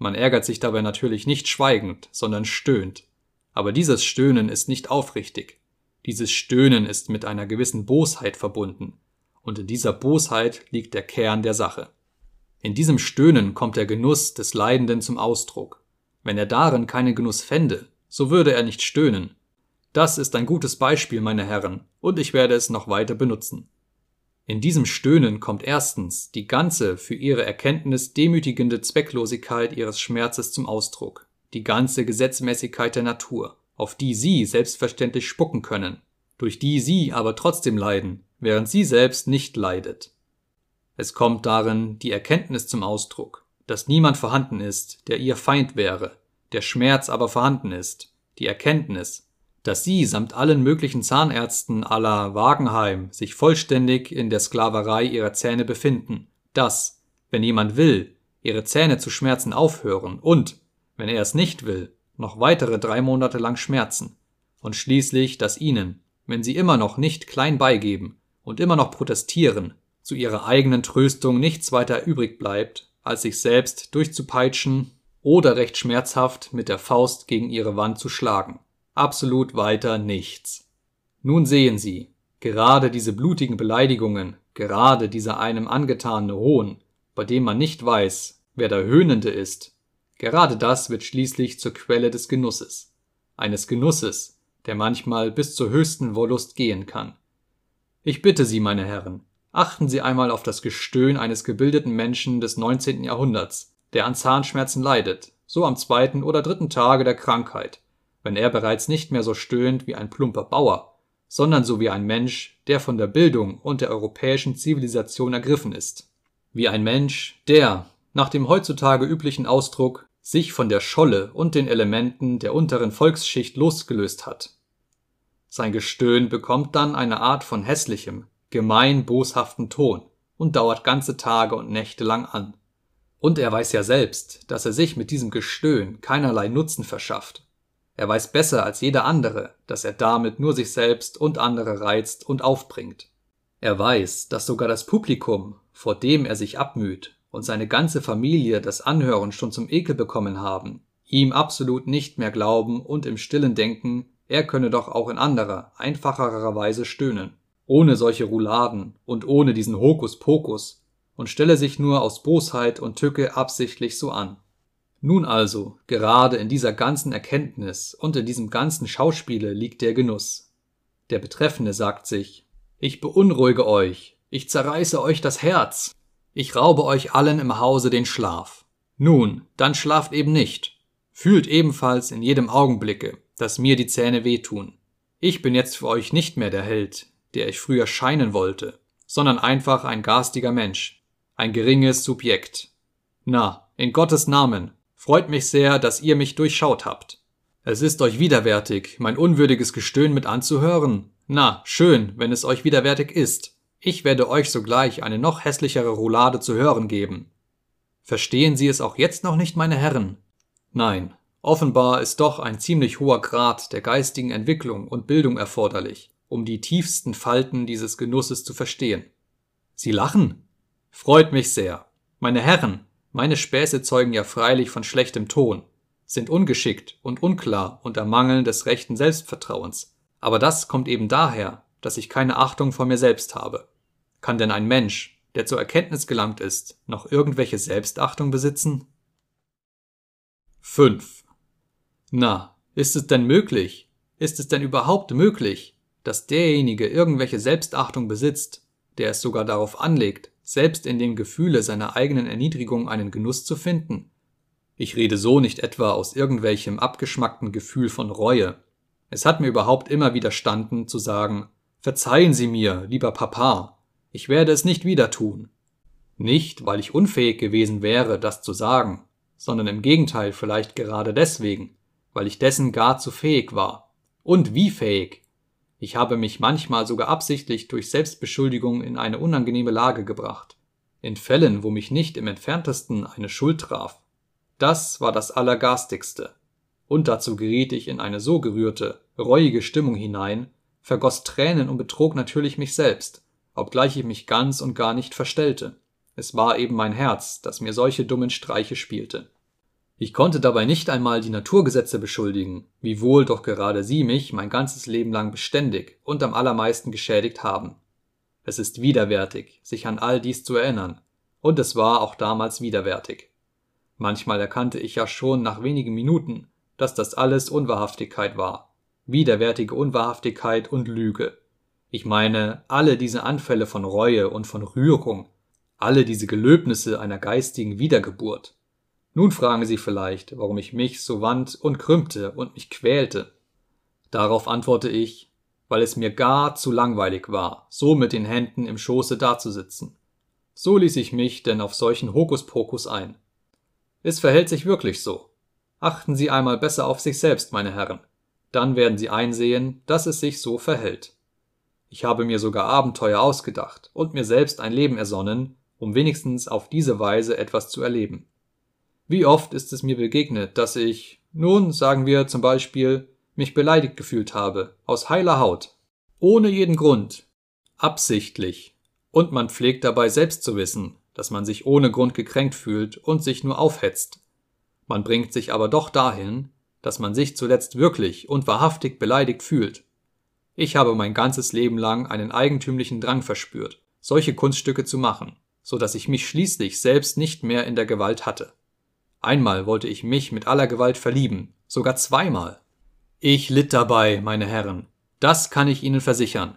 Man ärgert sich dabei natürlich nicht schweigend, sondern stöhnt. Aber dieses Stöhnen ist nicht aufrichtig. Dieses Stöhnen ist mit einer gewissen Bosheit verbunden. Und in dieser Bosheit liegt der Kern der Sache. In diesem Stöhnen kommt der Genuss des Leidenden zum Ausdruck. Wenn er darin keinen Genuss fände, so würde er nicht stöhnen, das ist ein gutes Beispiel, meine Herren, und ich werde es noch weiter benutzen. In diesem Stöhnen kommt erstens die ganze für ihre Erkenntnis demütigende Zwecklosigkeit ihres Schmerzes zum Ausdruck, die ganze Gesetzmäßigkeit der Natur, auf die sie selbstverständlich spucken können, durch die sie aber trotzdem leiden, während sie selbst nicht leidet. Es kommt darin die Erkenntnis zum Ausdruck, dass niemand vorhanden ist, der ihr Feind wäre, der Schmerz aber vorhanden ist, die Erkenntnis, dass sie samt allen möglichen Zahnärzten aller Wagenheim sich vollständig in der Sklaverei ihrer Zähne befinden, dass, wenn jemand will, ihre Zähne zu schmerzen aufhören und, wenn er es nicht will, noch weitere drei Monate lang schmerzen, und schließlich, dass ihnen, wenn sie immer noch nicht klein beigeben und immer noch protestieren, zu ihrer eigenen Tröstung nichts weiter übrig bleibt, als sich selbst durchzupeitschen oder recht schmerzhaft mit der Faust gegen ihre Wand zu schlagen absolut weiter nichts. Nun sehen Sie, gerade diese blutigen Beleidigungen, gerade dieser einem angetane Hohn, bei dem man nicht weiß, wer der Höhnende ist, gerade das wird schließlich zur Quelle des Genusses, eines Genusses, der manchmal bis zur höchsten Wollust gehen kann. Ich bitte Sie, meine Herren, achten Sie einmal auf das Gestöhn eines gebildeten Menschen des 19. Jahrhunderts, der an Zahnschmerzen leidet, so am zweiten oder dritten Tage der Krankheit, wenn er bereits nicht mehr so stöhnt wie ein plumper Bauer, sondern so wie ein Mensch, der von der Bildung und der europäischen Zivilisation ergriffen ist. Wie ein Mensch, der, nach dem heutzutage üblichen Ausdruck, sich von der Scholle und den Elementen der unteren Volksschicht losgelöst hat. Sein Gestöhn bekommt dann eine Art von hässlichem, gemein boshaften Ton und dauert ganze Tage und Nächte lang an. Und er weiß ja selbst, dass er sich mit diesem Gestöhn keinerlei Nutzen verschafft er weiß besser als jeder andere, dass er damit nur sich selbst und andere reizt und aufbringt. Er weiß, dass sogar das Publikum, vor dem er sich abmüht, und seine ganze Familie das Anhören schon zum Ekel bekommen haben, ihm absolut nicht mehr glauben und im stillen denken, er könne doch auch in anderer, einfacherer Weise stöhnen, ohne solche Rouladen und ohne diesen Hokuspokus, und stelle sich nur aus Bosheit und Tücke absichtlich so an. Nun also, gerade in dieser ganzen Erkenntnis und in diesem ganzen Schauspiele liegt der Genuss. Der Betreffende sagt sich, ich beunruhige euch, Ich zerreiße euch das Herz. Ich raube euch allen im Hause den Schlaf. Nun, dann schlaft eben nicht. Fühlt ebenfalls in jedem Augenblicke, dass mir die Zähne wehtun. Ich bin jetzt für euch nicht mehr der Held, der ich früher scheinen wollte, sondern einfach ein garstiger Mensch, ein geringes Subjekt. Na, in Gottes Namen, freut mich sehr, dass ihr mich durchschaut habt. Es ist euch widerwärtig, mein unwürdiges Gestöhn mit anzuhören. Na, schön, wenn es euch widerwärtig ist. Ich werde euch sogleich eine noch hässlichere Roulade zu hören geben. Verstehen Sie es auch jetzt noch nicht, meine Herren? Nein, offenbar ist doch ein ziemlich hoher Grad der geistigen Entwicklung und Bildung erforderlich, um die tiefsten Falten dieses Genusses zu verstehen. Sie lachen? Freut mich sehr. Meine Herren, meine Späße zeugen ja freilich von schlechtem Ton, sind ungeschickt und unklar und ermangeln des rechten Selbstvertrauens. Aber das kommt eben daher, dass ich keine Achtung vor mir selbst habe. Kann denn ein Mensch, der zur Erkenntnis gelangt ist, noch irgendwelche Selbstachtung besitzen? 5. Na, ist es denn möglich? Ist es denn überhaupt möglich, dass derjenige irgendwelche Selbstachtung besitzt, der es sogar darauf anlegt, selbst in dem Gefühle seiner eigenen Erniedrigung einen Genuss zu finden? Ich rede so nicht etwa aus irgendwelchem abgeschmackten Gefühl von Reue. Es hat mir überhaupt immer widerstanden zu sagen, Verzeihen Sie mir, lieber Papa, ich werde es nicht wieder tun. Nicht, weil ich unfähig gewesen wäre, das zu sagen, sondern im Gegenteil vielleicht gerade deswegen, weil ich dessen gar zu fähig war. Und wie fähig? Ich habe mich manchmal sogar absichtlich durch Selbstbeschuldigung in eine unangenehme Lage gebracht. In Fällen, wo mich nicht im entferntesten eine Schuld traf. Das war das Allergarstigste. Und dazu geriet ich in eine so gerührte, reuige Stimmung hinein, vergoss Tränen und betrog natürlich mich selbst, obgleich ich mich ganz und gar nicht verstellte. Es war eben mein Herz, das mir solche dummen Streiche spielte. Ich konnte dabei nicht einmal die Naturgesetze beschuldigen, wiewohl doch gerade sie mich mein ganzes Leben lang beständig und am allermeisten geschädigt haben. Es ist widerwärtig, sich an all dies zu erinnern, und es war auch damals widerwärtig. Manchmal erkannte ich ja schon nach wenigen Minuten, dass das alles Unwahrhaftigkeit war, widerwärtige Unwahrhaftigkeit und Lüge. Ich meine, alle diese Anfälle von Reue und von Rührung, alle diese Gelöbnisse einer geistigen Wiedergeburt. Nun fragen Sie vielleicht, warum ich mich so wand und krümmte und mich quälte. Darauf antworte ich, weil es mir gar zu langweilig war, so mit den Händen im Schoße dazusitzen. So ließ ich mich denn auf solchen Hokuspokus ein. Es verhält sich wirklich so. Achten Sie einmal besser auf sich selbst, meine Herren dann werden Sie einsehen, dass es sich so verhält. Ich habe mir sogar Abenteuer ausgedacht und mir selbst ein Leben ersonnen, um wenigstens auf diese Weise etwas zu erleben. Wie oft ist es mir begegnet, dass ich, nun sagen wir zum Beispiel, mich beleidigt gefühlt habe, aus heiler Haut, ohne jeden Grund, absichtlich, und man pflegt dabei selbst zu wissen, dass man sich ohne Grund gekränkt fühlt und sich nur aufhetzt. Man bringt sich aber doch dahin, dass man sich zuletzt wirklich und wahrhaftig beleidigt fühlt. Ich habe mein ganzes Leben lang einen eigentümlichen Drang verspürt, solche Kunststücke zu machen, so dass ich mich schließlich selbst nicht mehr in der Gewalt hatte. Einmal wollte ich mich mit aller Gewalt verlieben, sogar zweimal. Ich litt dabei, meine Herren, das kann ich Ihnen versichern.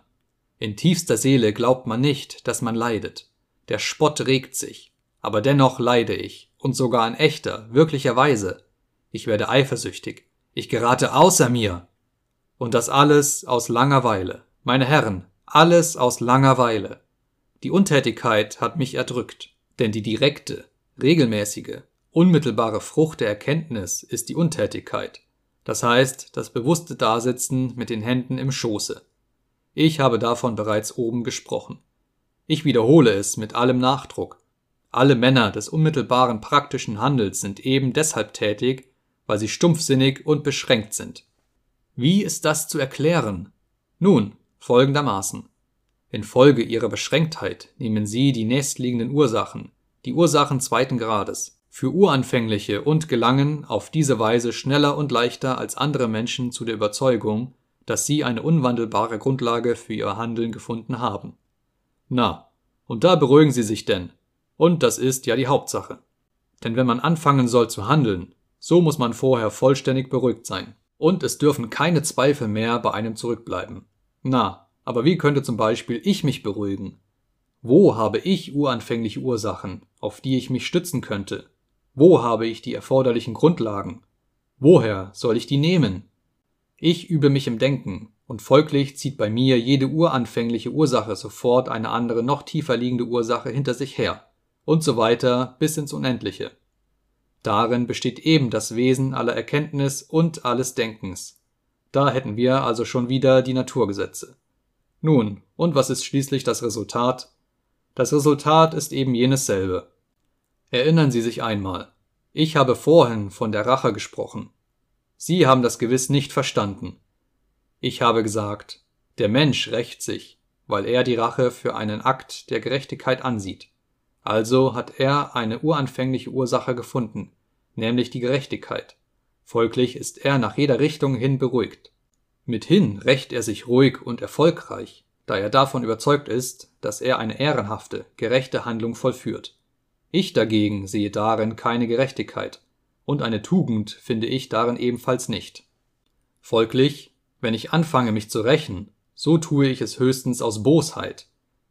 In tiefster Seele glaubt man nicht, dass man leidet. Der Spott regt sich, aber dennoch leide ich, und sogar in echter, wirklicher Weise, ich werde eifersüchtig, ich gerate außer mir. Und das alles aus Langeweile. Meine Herren, alles aus Langeweile. Die Untätigkeit hat mich erdrückt, denn die direkte, regelmäßige, unmittelbare Frucht der Erkenntnis ist die Untätigkeit, das heißt das bewusste Dasitzen mit den Händen im Schoße. Ich habe davon bereits oben gesprochen. Ich wiederhole es mit allem Nachdruck. Alle Männer des unmittelbaren praktischen Handels sind eben deshalb tätig, weil sie stumpfsinnig und beschränkt sind. Wie ist das zu erklären? Nun, folgendermaßen. Infolge ihrer Beschränktheit nehmen sie die nächstliegenden Ursachen, die Ursachen zweiten Grades, für uranfängliche und gelangen auf diese Weise schneller und leichter als andere Menschen zu der Überzeugung, dass sie eine unwandelbare Grundlage für ihr Handeln gefunden haben. Na, und da beruhigen Sie sich denn. Und das ist ja die Hauptsache. Denn wenn man anfangen soll zu handeln, so muss man vorher vollständig beruhigt sein. Und es dürfen keine Zweifel mehr bei einem zurückbleiben. Na, aber wie könnte zum Beispiel ich mich beruhigen? Wo habe ich uranfängliche Ursachen, auf die ich mich stützen könnte? Wo habe ich die erforderlichen Grundlagen? Woher soll ich die nehmen? Ich übe mich im Denken, und folglich zieht bei mir jede uranfängliche Ursache sofort eine andere noch tiefer liegende Ursache hinter sich her, und so weiter bis ins Unendliche. Darin besteht eben das Wesen aller Erkenntnis und alles Denkens. Da hätten wir also schon wieder die Naturgesetze. Nun, und was ist schließlich das Resultat? Das Resultat ist eben jenes selbe. Erinnern Sie sich einmal. Ich habe vorhin von der Rache gesprochen. Sie haben das gewiss nicht verstanden. Ich habe gesagt, der Mensch rächt sich, weil er die Rache für einen Akt der Gerechtigkeit ansieht. Also hat er eine uranfängliche Ursache gefunden, nämlich die Gerechtigkeit. Folglich ist er nach jeder Richtung hin beruhigt. Mithin rächt er sich ruhig und erfolgreich, da er davon überzeugt ist, dass er eine ehrenhafte, gerechte Handlung vollführt. Ich dagegen sehe darin keine Gerechtigkeit, und eine Tugend finde ich darin ebenfalls nicht. Folglich wenn ich anfange, mich zu rächen, so tue ich es höchstens aus Bosheit.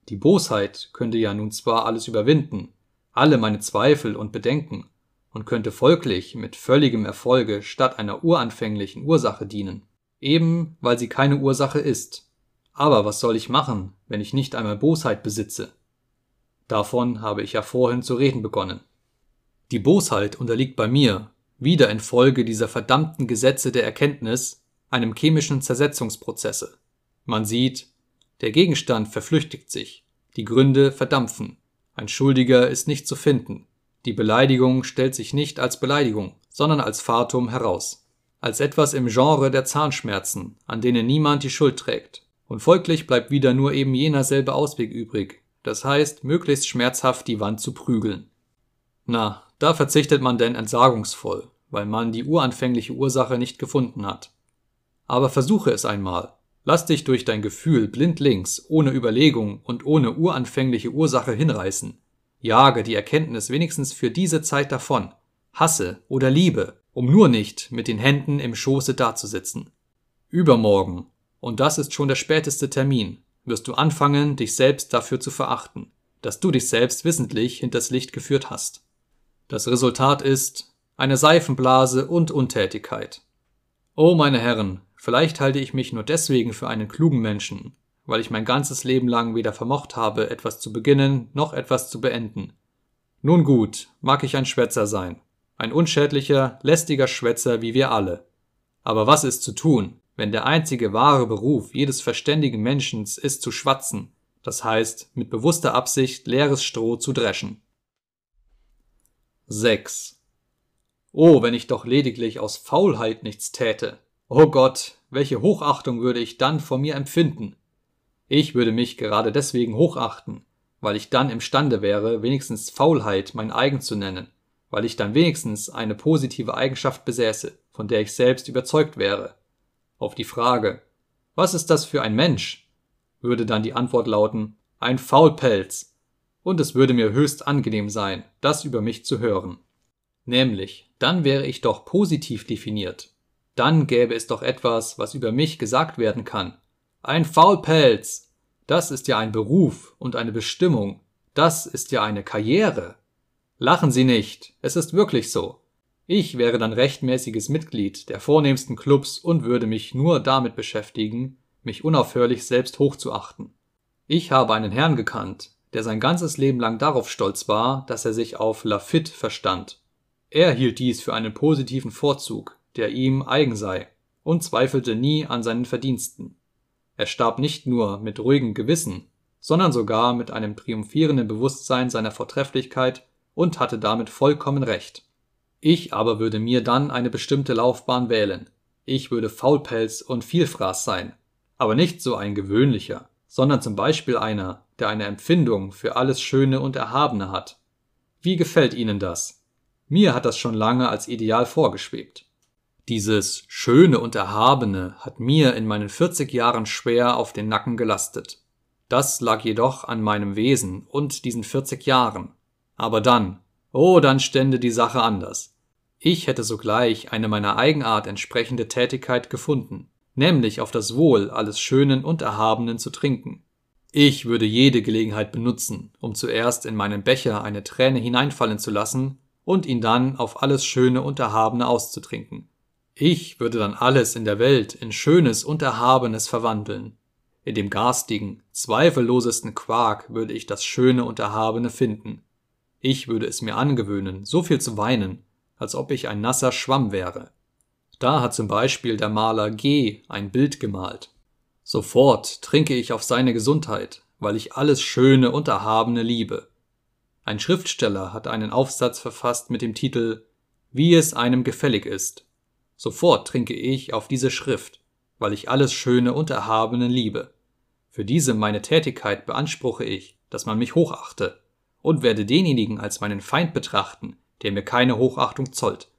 Die Bosheit könnte ja nun zwar alles überwinden, alle meine Zweifel und Bedenken, und könnte folglich mit völligem Erfolge statt einer uranfänglichen Ursache dienen, eben weil sie keine Ursache ist. Aber was soll ich machen, wenn ich nicht einmal Bosheit besitze? Davon habe ich ja vorhin zu reden begonnen. Die Bosheit unterliegt bei mir, wieder infolge dieser verdammten Gesetze der Erkenntnis, einem chemischen Zersetzungsprozesse. Man sieht, der Gegenstand verflüchtigt sich, die Gründe verdampfen, ein Schuldiger ist nicht zu finden, die Beleidigung stellt sich nicht als Beleidigung, sondern als Fatum heraus, als etwas im Genre der Zahnschmerzen, an denen niemand die Schuld trägt, und folglich bleibt wieder nur eben jener selbe Ausweg übrig, das heißt, möglichst schmerzhaft die Wand zu prügeln. Na, da verzichtet man denn entsagungsvoll, weil man die uranfängliche Ursache nicht gefunden hat. Aber versuche es einmal. Lass dich durch dein Gefühl blindlings, ohne Überlegung und ohne uranfängliche Ursache hinreißen. Jage die Erkenntnis wenigstens für diese Zeit davon. Hasse oder liebe, um nur nicht mit den Händen im Schoße dazusitzen. Übermorgen, und das ist schon der späteste Termin, wirst du anfangen, dich selbst dafür zu verachten, dass du dich selbst wissentlich hinters Licht geführt hast. Das Resultat ist eine Seifenblase und Untätigkeit. Oh, meine Herren, Vielleicht halte ich mich nur deswegen für einen klugen Menschen, weil ich mein ganzes Leben lang weder vermocht habe, etwas zu beginnen noch etwas zu beenden. Nun gut, mag ich ein Schwätzer sein, ein unschädlicher, lästiger Schwätzer wie wir alle. Aber was ist zu tun, wenn der einzige wahre Beruf jedes verständigen Menschen ist zu schwatzen, das heißt mit bewusster Absicht leeres Stroh zu dreschen? 6. Oh, wenn ich doch lediglich aus Faulheit nichts täte, Oh Gott, welche Hochachtung würde ich dann vor mir empfinden? Ich würde mich gerade deswegen hochachten, weil ich dann imstande wäre, wenigstens Faulheit mein eigen zu nennen, weil ich dann wenigstens eine positive Eigenschaft besäße, von der ich selbst überzeugt wäre. Auf die Frage, was ist das für ein Mensch? würde dann die Antwort lauten, ein Faulpelz. Und es würde mir höchst angenehm sein, das über mich zu hören. Nämlich, dann wäre ich doch positiv definiert, dann gäbe es doch etwas, was über mich gesagt werden kann. Ein Faulpelz. Das ist ja ein Beruf und eine Bestimmung. Das ist ja eine Karriere. Lachen Sie nicht, es ist wirklich so. Ich wäre dann rechtmäßiges Mitglied der vornehmsten Clubs und würde mich nur damit beschäftigen, mich unaufhörlich selbst hochzuachten. Ich habe einen Herrn gekannt, der sein ganzes Leben lang darauf stolz war, dass er sich auf Lafitte verstand. Er hielt dies für einen positiven Vorzug, der ihm eigen sei, und zweifelte nie an seinen Verdiensten. Er starb nicht nur mit ruhigem Gewissen, sondern sogar mit einem triumphierenden Bewusstsein seiner Vortrefflichkeit und hatte damit vollkommen recht. Ich aber würde mir dann eine bestimmte Laufbahn wählen. Ich würde Faulpelz und Vielfraß sein, aber nicht so ein gewöhnlicher, sondern zum Beispiel einer, der eine Empfindung für alles Schöne und Erhabene hat. Wie gefällt Ihnen das? Mir hat das schon lange als Ideal vorgeschwebt. Dieses Schöne und Erhabene hat mir in meinen 40 Jahren schwer auf den Nacken gelastet. Das lag jedoch an meinem Wesen und diesen 40 Jahren. Aber dann, oh, dann stände die Sache anders. Ich hätte sogleich eine meiner Eigenart entsprechende Tätigkeit gefunden, nämlich auf das Wohl alles Schönen und Erhabenen zu trinken. Ich würde jede Gelegenheit benutzen, um zuerst in meinen Becher eine Träne hineinfallen zu lassen und ihn dann auf alles Schöne und Erhabene auszutrinken. Ich würde dann alles in der Welt in Schönes und Erhabenes verwandeln. In dem garstigen, zweifellosesten Quark würde ich das Schöne und Erhabene finden. Ich würde es mir angewöhnen, so viel zu weinen, als ob ich ein nasser Schwamm wäre. Da hat zum Beispiel der Maler G. ein Bild gemalt. Sofort trinke ich auf seine Gesundheit, weil ich alles Schöne und Erhabene liebe. Ein Schriftsteller hat einen Aufsatz verfasst mit dem Titel Wie es einem gefällig ist. Sofort trinke ich auf diese Schrift, weil ich alles Schöne und Erhabene liebe. Für diese meine Tätigkeit beanspruche ich, dass man mich hochachte, und werde denjenigen als meinen Feind betrachten, der mir keine Hochachtung zollt.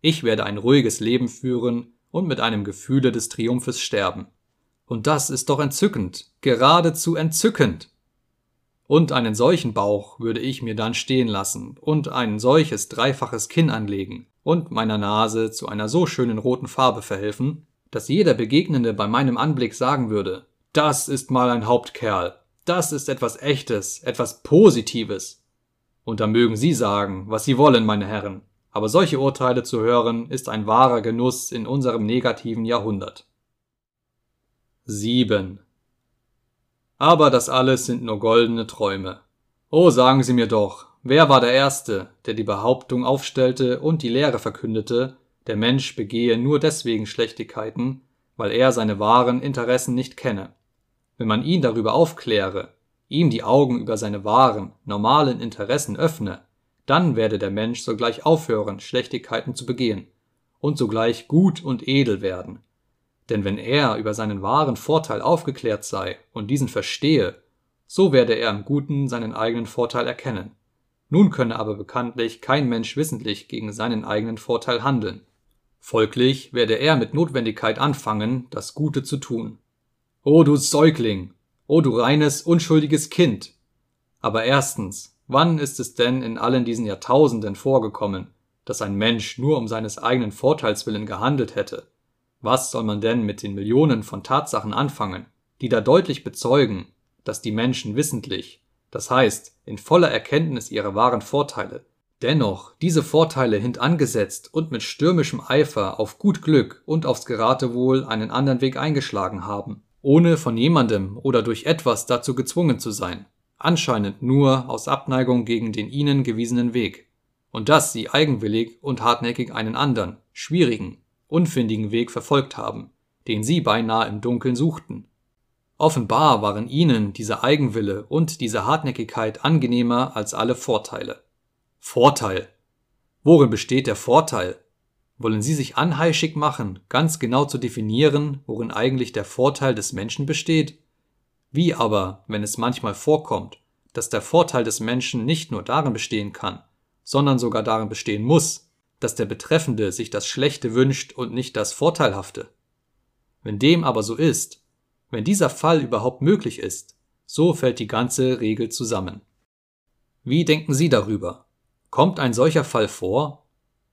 Ich werde ein ruhiges Leben führen und mit einem Gefühle des Triumphes sterben. Und das ist doch entzückend, geradezu entzückend. Und einen solchen Bauch würde ich mir dann stehen lassen und ein solches dreifaches Kinn anlegen und meiner Nase zu einer so schönen roten Farbe verhelfen, dass jeder Begegnende bei meinem Anblick sagen würde, das ist mal ein Hauptkerl, das ist etwas Echtes, etwas Positives. Und da mögen Sie sagen, was Sie wollen, meine Herren, aber solche Urteile zu hören, ist ein wahrer Genuss in unserem negativen Jahrhundert. 7. Aber das alles sind nur goldene Träume. Oh, sagen Sie mir doch, wer war der Erste, der die Behauptung aufstellte und die Lehre verkündete, der Mensch begehe nur deswegen Schlechtigkeiten, weil er seine wahren Interessen nicht kenne. Wenn man ihn darüber aufkläre, ihm die Augen über seine wahren, normalen Interessen öffne, dann werde der Mensch sogleich aufhören, Schlechtigkeiten zu begehen und sogleich gut und edel werden. Denn wenn er über seinen wahren Vorteil aufgeklärt sei und diesen verstehe, so werde er im Guten seinen eigenen Vorteil erkennen. Nun könne aber bekanntlich kein Mensch wissentlich gegen seinen eigenen Vorteil handeln. Folglich werde er mit Notwendigkeit anfangen, das Gute zu tun. O du Säugling, o du reines, unschuldiges Kind! Aber erstens, wann ist es denn in allen diesen Jahrtausenden vorgekommen, dass ein Mensch nur um seines eigenen Vorteils willen gehandelt hätte? Was soll man denn mit den Millionen von Tatsachen anfangen, die da deutlich bezeugen, dass die Menschen wissentlich, das heißt in voller Erkenntnis ihrer wahren Vorteile, dennoch diese Vorteile hintangesetzt und mit stürmischem Eifer auf gut Glück und aufs Geratewohl einen anderen Weg eingeschlagen haben, ohne von jemandem oder durch etwas dazu gezwungen zu sein, anscheinend nur aus Abneigung gegen den ihnen gewiesenen Weg, und dass sie eigenwillig und hartnäckig einen anderen, schwierigen, unfindigen Weg verfolgt haben, den sie beinahe im Dunkeln suchten. Offenbar waren ihnen dieser Eigenwille und diese Hartnäckigkeit angenehmer als alle Vorteile. Vorteil. Worin besteht der Vorteil? Wollen Sie sich anheischig machen, ganz genau zu definieren, worin eigentlich der Vorteil des Menschen besteht? Wie aber, wenn es manchmal vorkommt, dass der Vorteil des Menschen nicht nur darin bestehen kann, sondern sogar darin bestehen muss, dass der Betreffende sich das Schlechte wünscht und nicht das Vorteilhafte? Wenn dem aber so ist, wenn dieser Fall überhaupt möglich ist, so fällt die ganze Regel zusammen. Wie denken Sie darüber? Kommt ein solcher Fall vor?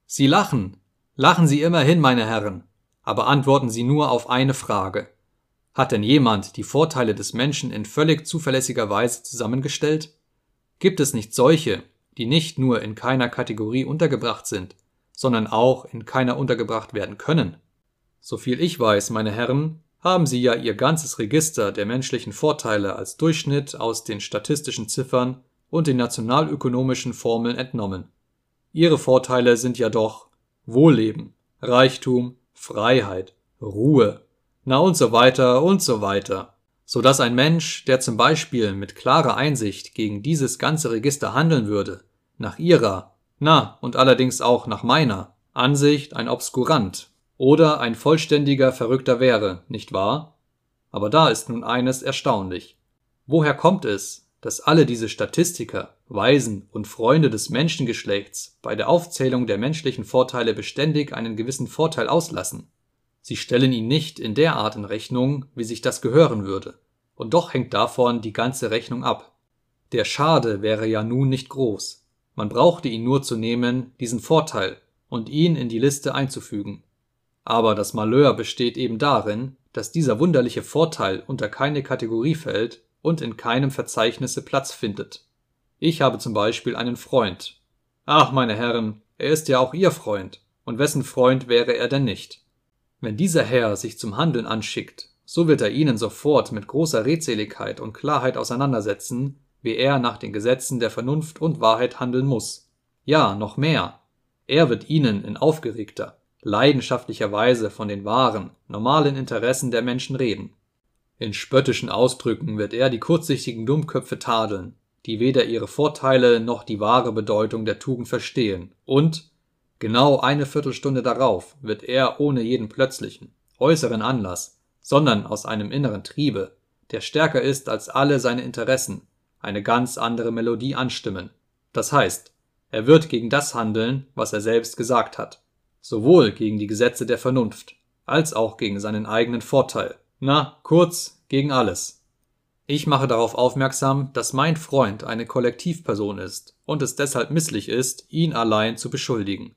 Sie lachen, Lachen Sie immerhin, meine Herren, aber antworten Sie nur auf eine Frage. Hat denn jemand die Vorteile des Menschen in völlig zuverlässiger Weise zusammengestellt? Gibt es nicht solche, die nicht nur in keiner Kategorie untergebracht sind, sondern auch in keiner untergebracht werden können? Soviel ich weiß, meine Herren, haben Sie ja Ihr ganzes Register der menschlichen Vorteile als Durchschnitt aus den statistischen Ziffern und den nationalökonomischen Formeln entnommen. Ihre Vorteile sind ja doch Wohlleben, Reichtum, Freiheit, Ruhe, na und so weiter und so weiter, so dass ein Mensch, der zum Beispiel mit klarer Einsicht gegen dieses ganze Register handeln würde, nach ihrer, na und allerdings auch nach meiner Ansicht ein Obskurant oder ein vollständiger Verrückter wäre, nicht wahr? Aber da ist nun eines erstaunlich. Woher kommt es, dass alle diese Statistiker, Weisen und Freunde des Menschengeschlechts bei der Aufzählung der menschlichen Vorteile beständig einen gewissen Vorteil auslassen. Sie stellen ihn nicht in der Art in Rechnung, wie sich das gehören würde, und doch hängt davon die ganze Rechnung ab. Der Schade wäre ja nun nicht groß. Man brauchte ihn nur zu nehmen, diesen Vorteil, und ihn in die Liste einzufügen. Aber das Malheur besteht eben darin, dass dieser wunderliche Vorteil unter keine Kategorie fällt und in keinem Verzeichnisse Platz findet. Ich habe zum Beispiel einen Freund. Ach, meine Herren, er ist ja auch Ihr Freund, und wessen Freund wäre er denn nicht? Wenn dieser Herr sich zum Handeln anschickt, so wird er Ihnen sofort mit großer Redseligkeit und Klarheit auseinandersetzen, wie er nach den Gesetzen der Vernunft und Wahrheit handeln muss. Ja, noch mehr. Er wird Ihnen in aufgeregter, leidenschaftlicher Weise von den wahren, normalen Interessen der Menschen reden. In spöttischen Ausdrücken wird er die kurzsichtigen Dummköpfe tadeln, die weder ihre Vorteile noch die wahre Bedeutung der Tugend verstehen, und genau eine Viertelstunde darauf wird er ohne jeden plötzlichen, äußeren Anlass, sondern aus einem inneren Triebe, der stärker ist als alle seine Interessen, eine ganz andere Melodie anstimmen. Das heißt, er wird gegen das handeln, was er selbst gesagt hat, sowohl gegen die Gesetze der Vernunft, als auch gegen seinen eigenen Vorteil, na, kurz, gegen alles. Ich mache darauf aufmerksam, dass mein Freund eine Kollektivperson ist und es deshalb misslich ist, ihn allein zu beschuldigen.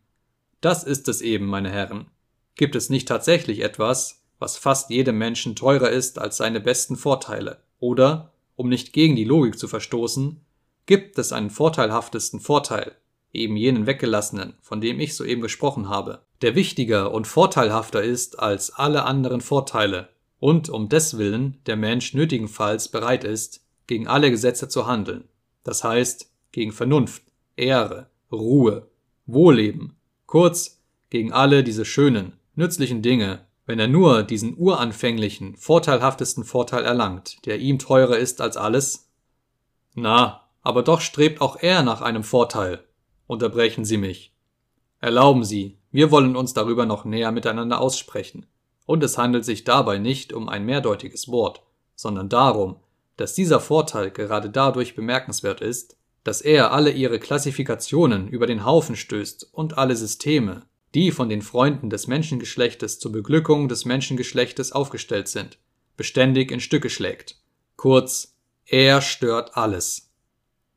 Das ist es eben, meine Herren. Gibt es nicht tatsächlich etwas, was fast jedem Menschen teurer ist als seine besten Vorteile? Oder, um nicht gegen die Logik zu verstoßen, gibt es einen vorteilhaftesten Vorteil, eben jenen weggelassenen, von dem ich soeben gesprochen habe, der wichtiger und vorteilhafter ist als alle anderen Vorteile, und um deswillen der Mensch nötigenfalls bereit ist, gegen alle Gesetze zu handeln, das heißt gegen Vernunft, Ehre, Ruhe, Wohlleben, kurz gegen alle diese schönen, nützlichen Dinge, wenn er nur diesen uranfänglichen, vorteilhaftesten Vorteil erlangt, der ihm teurer ist als alles? Na, aber doch strebt auch er nach einem Vorteil, unterbrechen Sie mich. Erlauben Sie, wir wollen uns darüber noch näher miteinander aussprechen und es handelt sich dabei nicht um ein mehrdeutiges Wort, sondern darum, dass dieser Vorteil gerade dadurch bemerkenswert ist, dass er alle ihre Klassifikationen über den Haufen stößt und alle Systeme, die von den Freunden des Menschengeschlechtes zur Beglückung des Menschengeschlechtes aufgestellt sind, beständig in Stücke schlägt. Kurz, er stört alles.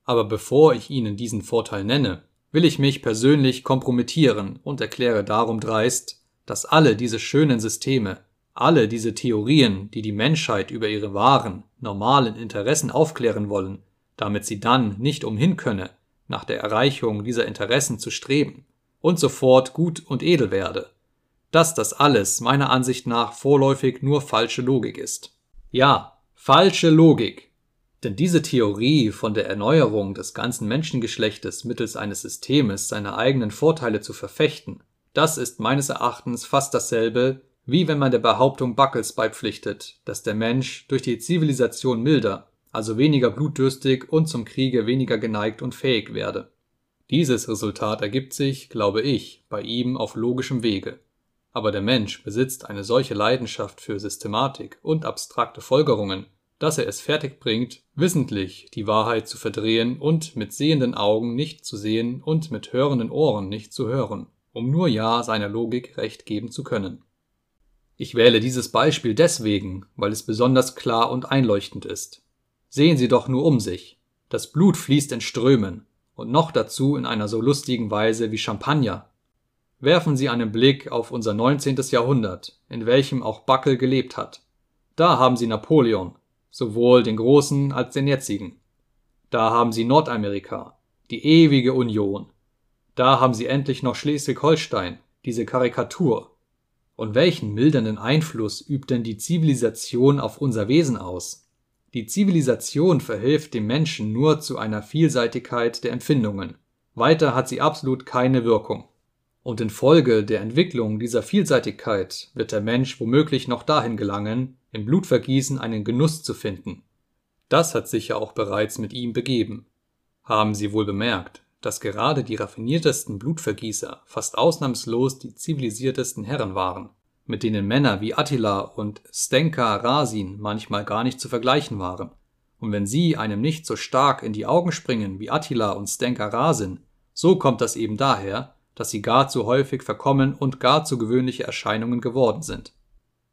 Aber bevor ich Ihnen diesen Vorteil nenne, will ich mich persönlich kompromittieren und erkläre darum dreist, dass alle diese schönen Systeme, alle diese Theorien, die die Menschheit über ihre wahren, normalen Interessen aufklären wollen, damit sie dann nicht umhin könne, nach der Erreichung dieser Interessen zu streben und sofort gut und edel werde, dass das alles meiner Ansicht nach vorläufig nur falsche Logik ist. Ja, falsche Logik. Denn diese Theorie von der Erneuerung des ganzen Menschengeschlechtes mittels eines Systemes seine eigenen Vorteile zu verfechten, das ist meines Erachtens fast dasselbe, wie wenn man der Behauptung Buckles beipflichtet, dass der Mensch durch die Zivilisation milder, also weniger blutdürstig und zum Kriege weniger geneigt und fähig werde. Dieses Resultat ergibt sich, glaube ich, bei ihm auf logischem Wege. Aber der Mensch besitzt eine solche Leidenschaft für Systematik und abstrakte Folgerungen, dass er es fertigbringt, wissentlich die Wahrheit zu verdrehen und mit sehenden Augen nicht zu sehen und mit hörenden Ohren nicht zu hören um nur ja seiner Logik recht geben zu können. Ich wähle dieses Beispiel deswegen, weil es besonders klar und einleuchtend ist. Sehen Sie doch nur um sich. Das Blut fließt in Strömen und noch dazu in einer so lustigen Weise wie Champagner. Werfen Sie einen Blick auf unser 19. Jahrhundert, in welchem auch Buckle gelebt hat. Da haben Sie Napoleon, sowohl den großen als den jetzigen. Da haben Sie Nordamerika, die ewige Union, da haben sie endlich noch Schleswig-Holstein, diese Karikatur. Und welchen mildernden Einfluss übt denn die Zivilisation auf unser Wesen aus? Die Zivilisation verhilft dem Menschen nur zu einer Vielseitigkeit der Empfindungen. Weiter hat sie absolut keine Wirkung. Und infolge der Entwicklung dieser Vielseitigkeit wird der Mensch womöglich noch dahin gelangen, im Blutvergießen einen Genuss zu finden. Das hat sich ja auch bereits mit ihm begeben. Haben Sie wohl bemerkt, dass gerade die raffiniertesten Blutvergießer fast ausnahmslos die zivilisiertesten Herren waren, mit denen Männer wie Attila und Stenka Rasin manchmal gar nicht zu vergleichen waren. Und wenn sie einem nicht so stark in die Augen springen wie Attila und Stenka Rasin, so kommt das eben daher, dass sie gar zu häufig verkommen und gar zu gewöhnliche Erscheinungen geworden sind.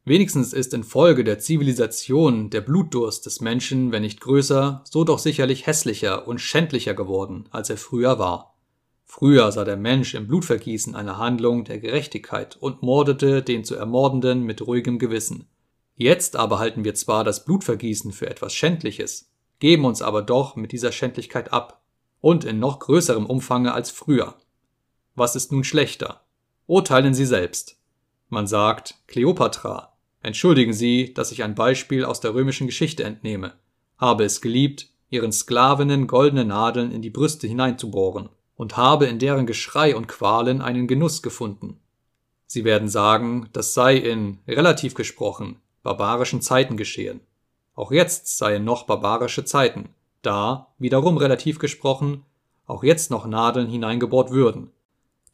Wenigstens ist infolge der Zivilisation der Blutdurst des Menschen, wenn nicht größer, so doch sicherlich hässlicher und schändlicher geworden, als er früher war. Früher sah der Mensch im Blutvergießen eine Handlung der Gerechtigkeit und mordete den zu Ermordenden mit ruhigem Gewissen. Jetzt aber halten wir zwar das Blutvergießen für etwas Schändliches, geben uns aber doch mit dieser Schändlichkeit ab, und in noch größerem Umfange als früher. Was ist nun schlechter? Urteilen Sie selbst. Man sagt, Kleopatra, entschuldigen Sie, dass ich ein Beispiel aus der römischen Geschichte entnehme, habe es geliebt, ihren Sklavinnen goldene Nadeln in die Brüste hineinzubohren und habe in deren Geschrei und Qualen einen Genuss gefunden. Sie werden sagen, das sei in, relativ gesprochen, barbarischen Zeiten geschehen. Auch jetzt seien noch barbarische Zeiten, da, wiederum relativ gesprochen, auch jetzt noch Nadeln hineingebohrt würden.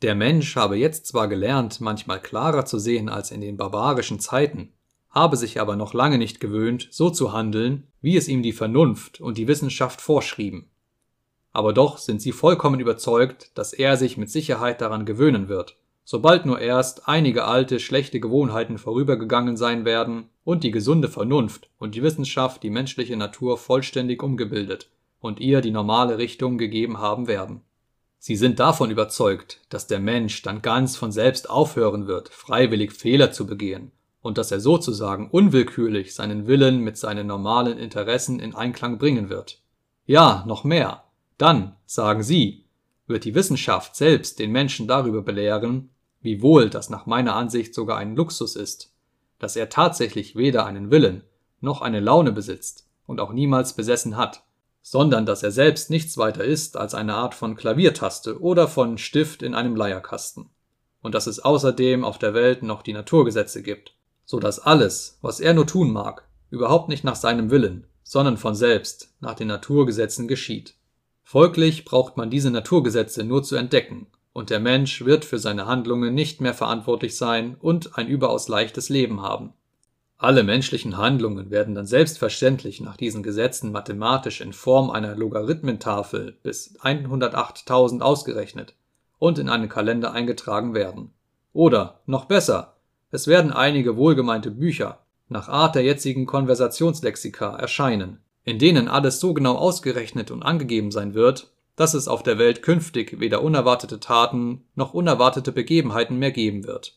Der Mensch habe jetzt zwar gelernt, manchmal klarer zu sehen als in den barbarischen Zeiten, habe sich aber noch lange nicht gewöhnt, so zu handeln, wie es ihm die Vernunft und die Wissenschaft vorschrieben. Aber doch sind sie vollkommen überzeugt, dass er sich mit Sicherheit daran gewöhnen wird, sobald nur erst einige alte, schlechte Gewohnheiten vorübergegangen sein werden und die gesunde Vernunft und die Wissenschaft die menschliche Natur vollständig umgebildet und ihr die normale Richtung gegeben haben werden. Sie sind davon überzeugt, dass der Mensch dann ganz von selbst aufhören wird, freiwillig Fehler zu begehen und dass er sozusagen unwillkürlich seinen Willen mit seinen normalen Interessen in Einklang bringen wird. Ja, noch mehr. Dann, sagen Sie, wird die Wissenschaft selbst den Menschen darüber belehren, wie wohl das nach meiner Ansicht sogar ein Luxus ist, dass er tatsächlich weder einen Willen noch eine Laune besitzt und auch niemals besessen hat, sondern dass er selbst nichts weiter ist als eine Art von Klaviertaste oder von Stift in einem Leierkasten, und dass es außerdem auf der Welt noch die Naturgesetze gibt, so dass alles, was er nur tun mag, überhaupt nicht nach seinem Willen, sondern von selbst nach den Naturgesetzen geschieht. Folglich braucht man diese Naturgesetze nur zu entdecken, und der Mensch wird für seine Handlungen nicht mehr verantwortlich sein und ein überaus leichtes Leben haben. Alle menschlichen Handlungen werden dann selbstverständlich nach diesen Gesetzen mathematisch in Form einer Logarithmentafel bis 108.000 ausgerechnet und in einen Kalender eingetragen werden. Oder, noch besser, es werden einige wohlgemeinte Bücher nach Art der jetzigen Konversationslexika erscheinen, in denen alles so genau ausgerechnet und angegeben sein wird, dass es auf der Welt künftig weder unerwartete Taten noch unerwartete Begebenheiten mehr geben wird.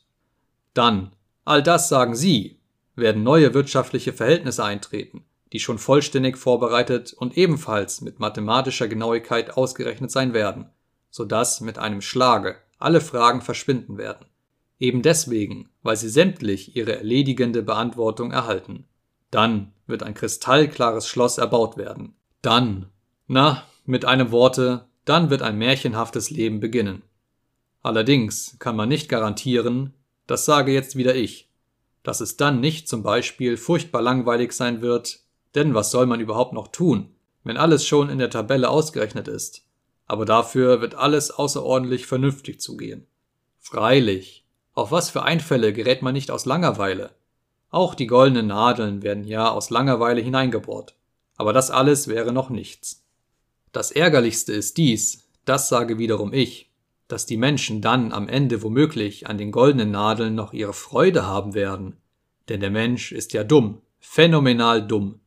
Dann, all das sagen Sie, werden neue wirtschaftliche Verhältnisse eintreten, die schon vollständig vorbereitet und ebenfalls mit mathematischer Genauigkeit ausgerechnet sein werden, so dass mit einem Schlage alle Fragen verschwinden werden. Eben deswegen, weil sie sämtlich ihre erledigende Beantwortung erhalten. Dann wird ein kristallklares Schloss erbaut werden. Dann, na, mit einem Worte, dann wird ein märchenhaftes Leben beginnen. Allerdings kann man nicht garantieren, das sage jetzt wieder ich, dass es dann nicht zum Beispiel furchtbar langweilig sein wird, denn was soll man überhaupt noch tun, wenn alles schon in der Tabelle ausgerechnet ist? Aber dafür wird alles außerordentlich vernünftig zugehen. Freilich, auf was für Einfälle gerät man nicht aus Langeweile? Auch die goldenen Nadeln werden ja aus Langeweile hineingebohrt. Aber das alles wäre noch nichts. Das Ärgerlichste ist dies, das sage wiederum ich, dass die Menschen dann am Ende womöglich an den goldenen Nadeln noch ihre Freude haben werden. Denn der Mensch ist ja dumm, phänomenal dumm.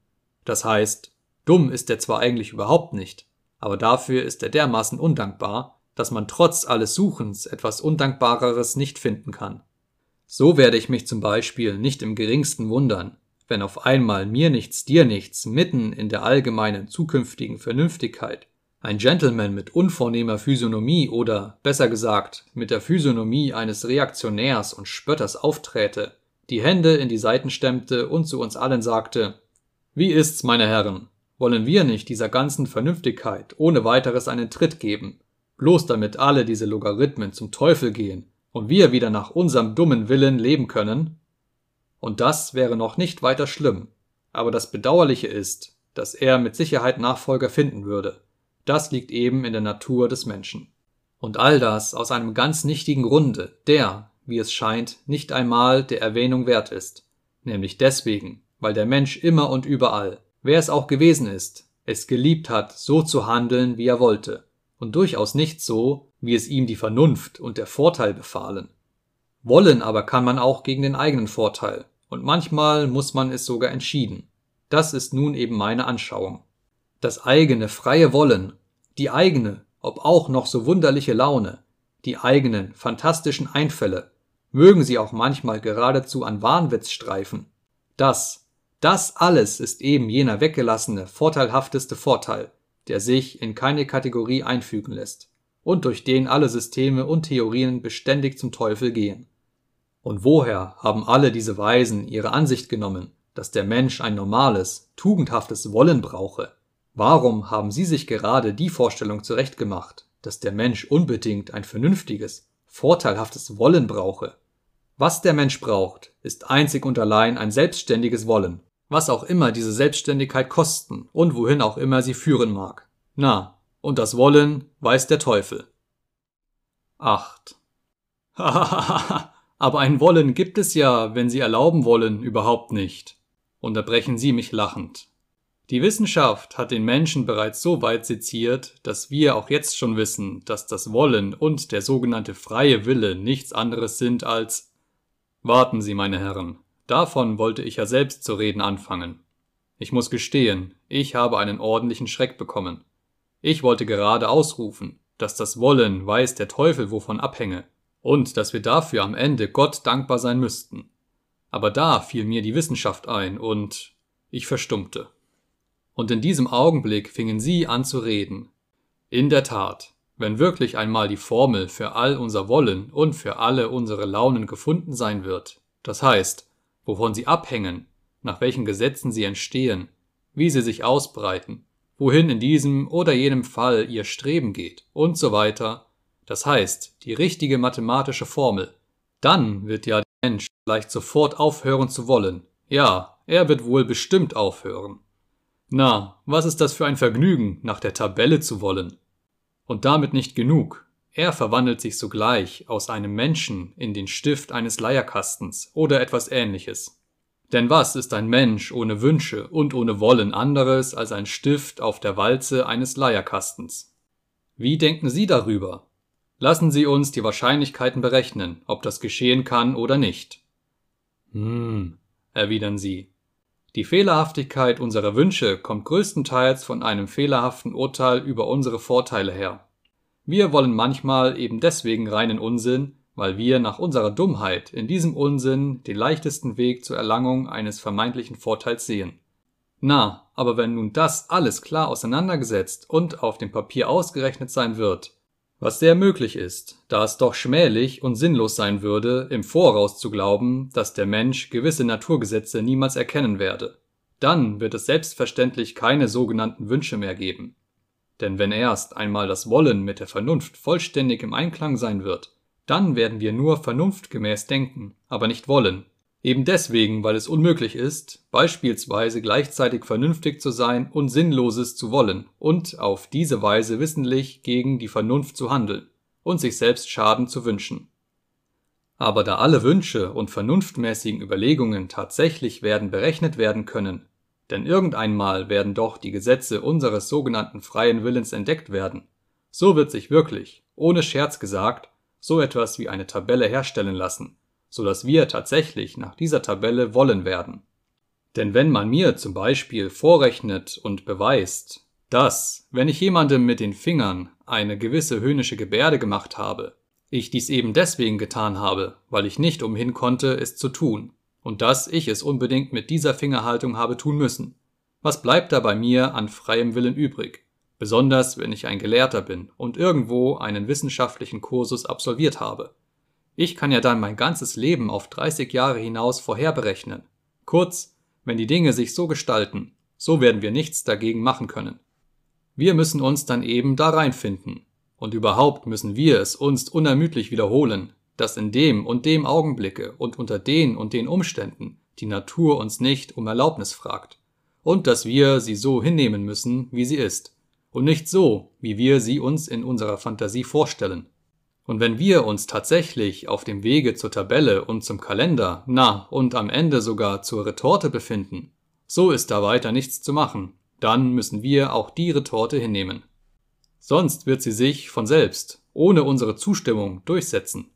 Das heißt, dumm ist er zwar eigentlich überhaupt nicht, aber dafür ist er dermaßen undankbar, dass man trotz alles Suchens etwas Undankbareres nicht finden kann. So werde ich mich zum Beispiel nicht im geringsten wundern, wenn auf einmal mir nichts, dir nichts, mitten in der allgemeinen zukünftigen Vernünftigkeit ein Gentleman mit unvornehmer Physiognomie oder, besser gesagt, mit der Physiognomie eines Reaktionärs und Spötters aufträte, die Hände in die Seiten stemmte und zu uns allen sagte, wie ist's, meine Herren? Wollen wir nicht dieser ganzen Vernünftigkeit ohne weiteres einen Tritt geben bloß damit alle diese Logarithmen zum Teufel gehen und wir wieder nach unserem dummen Willen leben können? Und das wäre noch nicht weiter schlimm, aber das Bedauerliche ist, dass er mit Sicherheit Nachfolger finden würde. Das liegt eben in der Natur des Menschen. Und all das aus einem ganz nichtigen Grunde, der, wie es scheint, nicht einmal der Erwähnung wert ist, nämlich deswegen, weil der Mensch immer und überall, wer es auch gewesen ist, es geliebt hat, so zu handeln, wie er wollte, und durchaus nicht so, wie es ihm die Vernunft und der Vorteil befahlen. Wollen aber kann man auch gegen den eigenen Vorteil, und manchmal muss man es sogar entschieden. Das ist nun eben meine Anschauung. Das eigene freie Wollen, die eigene, ob auch noch so wunderliche Laune, die eigenen fantastischen Einfälle, mögen sie auch manchmal geradezu an Wahnwitz streifen. Das, das alles ist eben jener weggelassene, vorteilhafteste Vorteil, der sich in keine Kategorie einfügen lässt und durch den alle Systeme und Theorien beständig zum Teufel gehen. Und woher haben alle diese Weisen ihre Ansicht genommen, dass der Mensch ein normales, tugendhaftes Wollen brauche? Warum haben sie sich gerade die Vorstellung zurechtgemacht, dass der Mensch unbedingt ein vernünftiges, vorteilhaftes Wollen brauche? Was der Mensch braucht, ist einzig und allein ein selbstständiges Wollen, was auch immer diese Selbstständigkeit kosten und wohin auch immer sie führen mag. Na, und das Wollen weiß der Teufel. 8. Aber ein Wollen gibt es ja, wenn Sie erlauben wollen, überhaupt nicht, unterbrechen Sie mich lachend. Die Wissenschaft hat den Menschen bereits so weit seziert, dass wir auch jetzt schon wissen, dass das Wollen und der sogenannte freie Wille nichts anderes sind als Warten Sie, meine Herren, davon wollte ich ja selbst zu reden anfangen. Ich muss gestehen, ich habe einen ordentlichen Schreck bekommen. Ich wollte gerade ausrufen, dass das Wollen weiß der Teufel wovon abhänge und dass wir dafür am Ende Gott dankbar sein müssten. Aber da fiel mir die Wissenschaft ein und ich verstummte. Und in diesem Augenblick fingen sie an zu reden. In der Tat, wenn wirklich einmal die Formel für all unser Wollen und für alle unsere Launen gefunden sein wird, das heißt, wovon sie abhängen, nach welchen Gesetzen sie entstehen, wie sie sich ausbreiten, wohin in diesem oder jenem Fall ihr Streben geht und so weiter, das heißt die richtige mathematische Formel, dann wird ja der Mensch vielleicht sofort aufhören zu wollen. Ja, er wird wohl bestimmt aufhören. Na, was ist das für ein Vergnügen, nach der Tabelle zu wollen? Und damit nicht genug. Er verwandelt sich sogleich aus einem Menschen in den Stift eines Leierkastens oder etwas ähnliches. Denn was ist ein Mensch ohne Wünsche und ohne Wollen anderes als ein Stift auf der Walze eines Leierkastens? Wie denken Sie darüber? Lassen Sie uns die Wahrscheinlichkeiten berechnen, ob das geschehen kann oder nicht. Hm, erwidern Sie. Die Fehlerhaftigkeit unserer Wünsche kommt größtenteils von einem fehlerhaften Urteil über unsere Vorteile her. Wir wollen manchmal eben deswegen reinen Unsinn, weil wir nach unserer Dummheit in diesem Unsinn den leichtesten Weg zur Erlangung eines vermeintlichen Vorteils sehen. Na, aber wenn nun das alles klar auseinandergesetzt und auf dem Papier ausgerechnet sein wird, was sehr möglich ist, da es doch schmählich und sinnlos sein würde, im Voraus zu glauben, dass der Mensch gewisse Naturgesetze niemals erkennen werde, dann wird es selbstverständlich keine sogenannten Wünsche mehr geben. Denn wenn erst einmal das Wollen mit der Vernunft vollständig im Einklang sein wird, dann werden wir nur vernunftgemäß denken, aber nicht wollen. Eben deswegen, weil es unmöglich ist, beispielsweise gleichzeitig vernünftig zu sein und Sinnloses zu wollen und auf diese Weise wissentlich gegen die Vernunft zu handeln und sich selbst Schaden zu wünschen. Aber da alle Wünsche und vernunftmäßigen Überlegungen tatsächlich werden berechnet werden können, denn irgendeinmal werden doch die Gesetze unseres sogenannten freien Willens entdeckt werden, so wird sich wirklich, ohne Scherz gesagt, so etwas wie eine Tabelle herstellen lassen, so dass wir tatsächlich nach dieser Tabelle wollen werden. Denn wenn man mir zum Beispiel vorrechnet und beweist, dass, wenn ich jemandem mit den Fingern eine gewisse höhnische Gebärde gemacht habe, ich dies eben deswegen getan habe, weil ich nicht umhin konnte, es zu tun, und dass ich es unbedingt mit dieser Fingerhaltung habe tun müssen. Was bleibt da bei mir an freiem Willen übrig? besonders wenn ich ein Gelehrter bin und irgendwo einen wissenschaftlichen Kursus absolviert habe. Ich kann ja dann mein ganzes Leben auf 30 Jahre hinaus vorherberechnen. Kurz, wenn die Dinge sich so gestalten, so werden wir nichts dagegen machen können. Wir müssen uns dann eben da reinfinden. Und überhaupt müssen wir es uns unermüdlich wiederholen, dass in dem und dem Augenblicke und unter den und den Umständen die Natur uns nicht um Erlaubnis fragt. Und dass wir sie so hinnehmen müssen, wie sie ist und nicht so, wie wir sie uns in unserer Fantasie vorstellen. Und wenn wir uns tatsächlich auf dem Wege zur Tabelle und zum Kalender, na und am Ende sogar zur Retorte befinden, so ist da weiter nichts zu machen, dann müssen wir auch die Retorte hinnehmen. Sonst wird sie sich von selbst, ohne unsere Zustimmung, durchsetzen.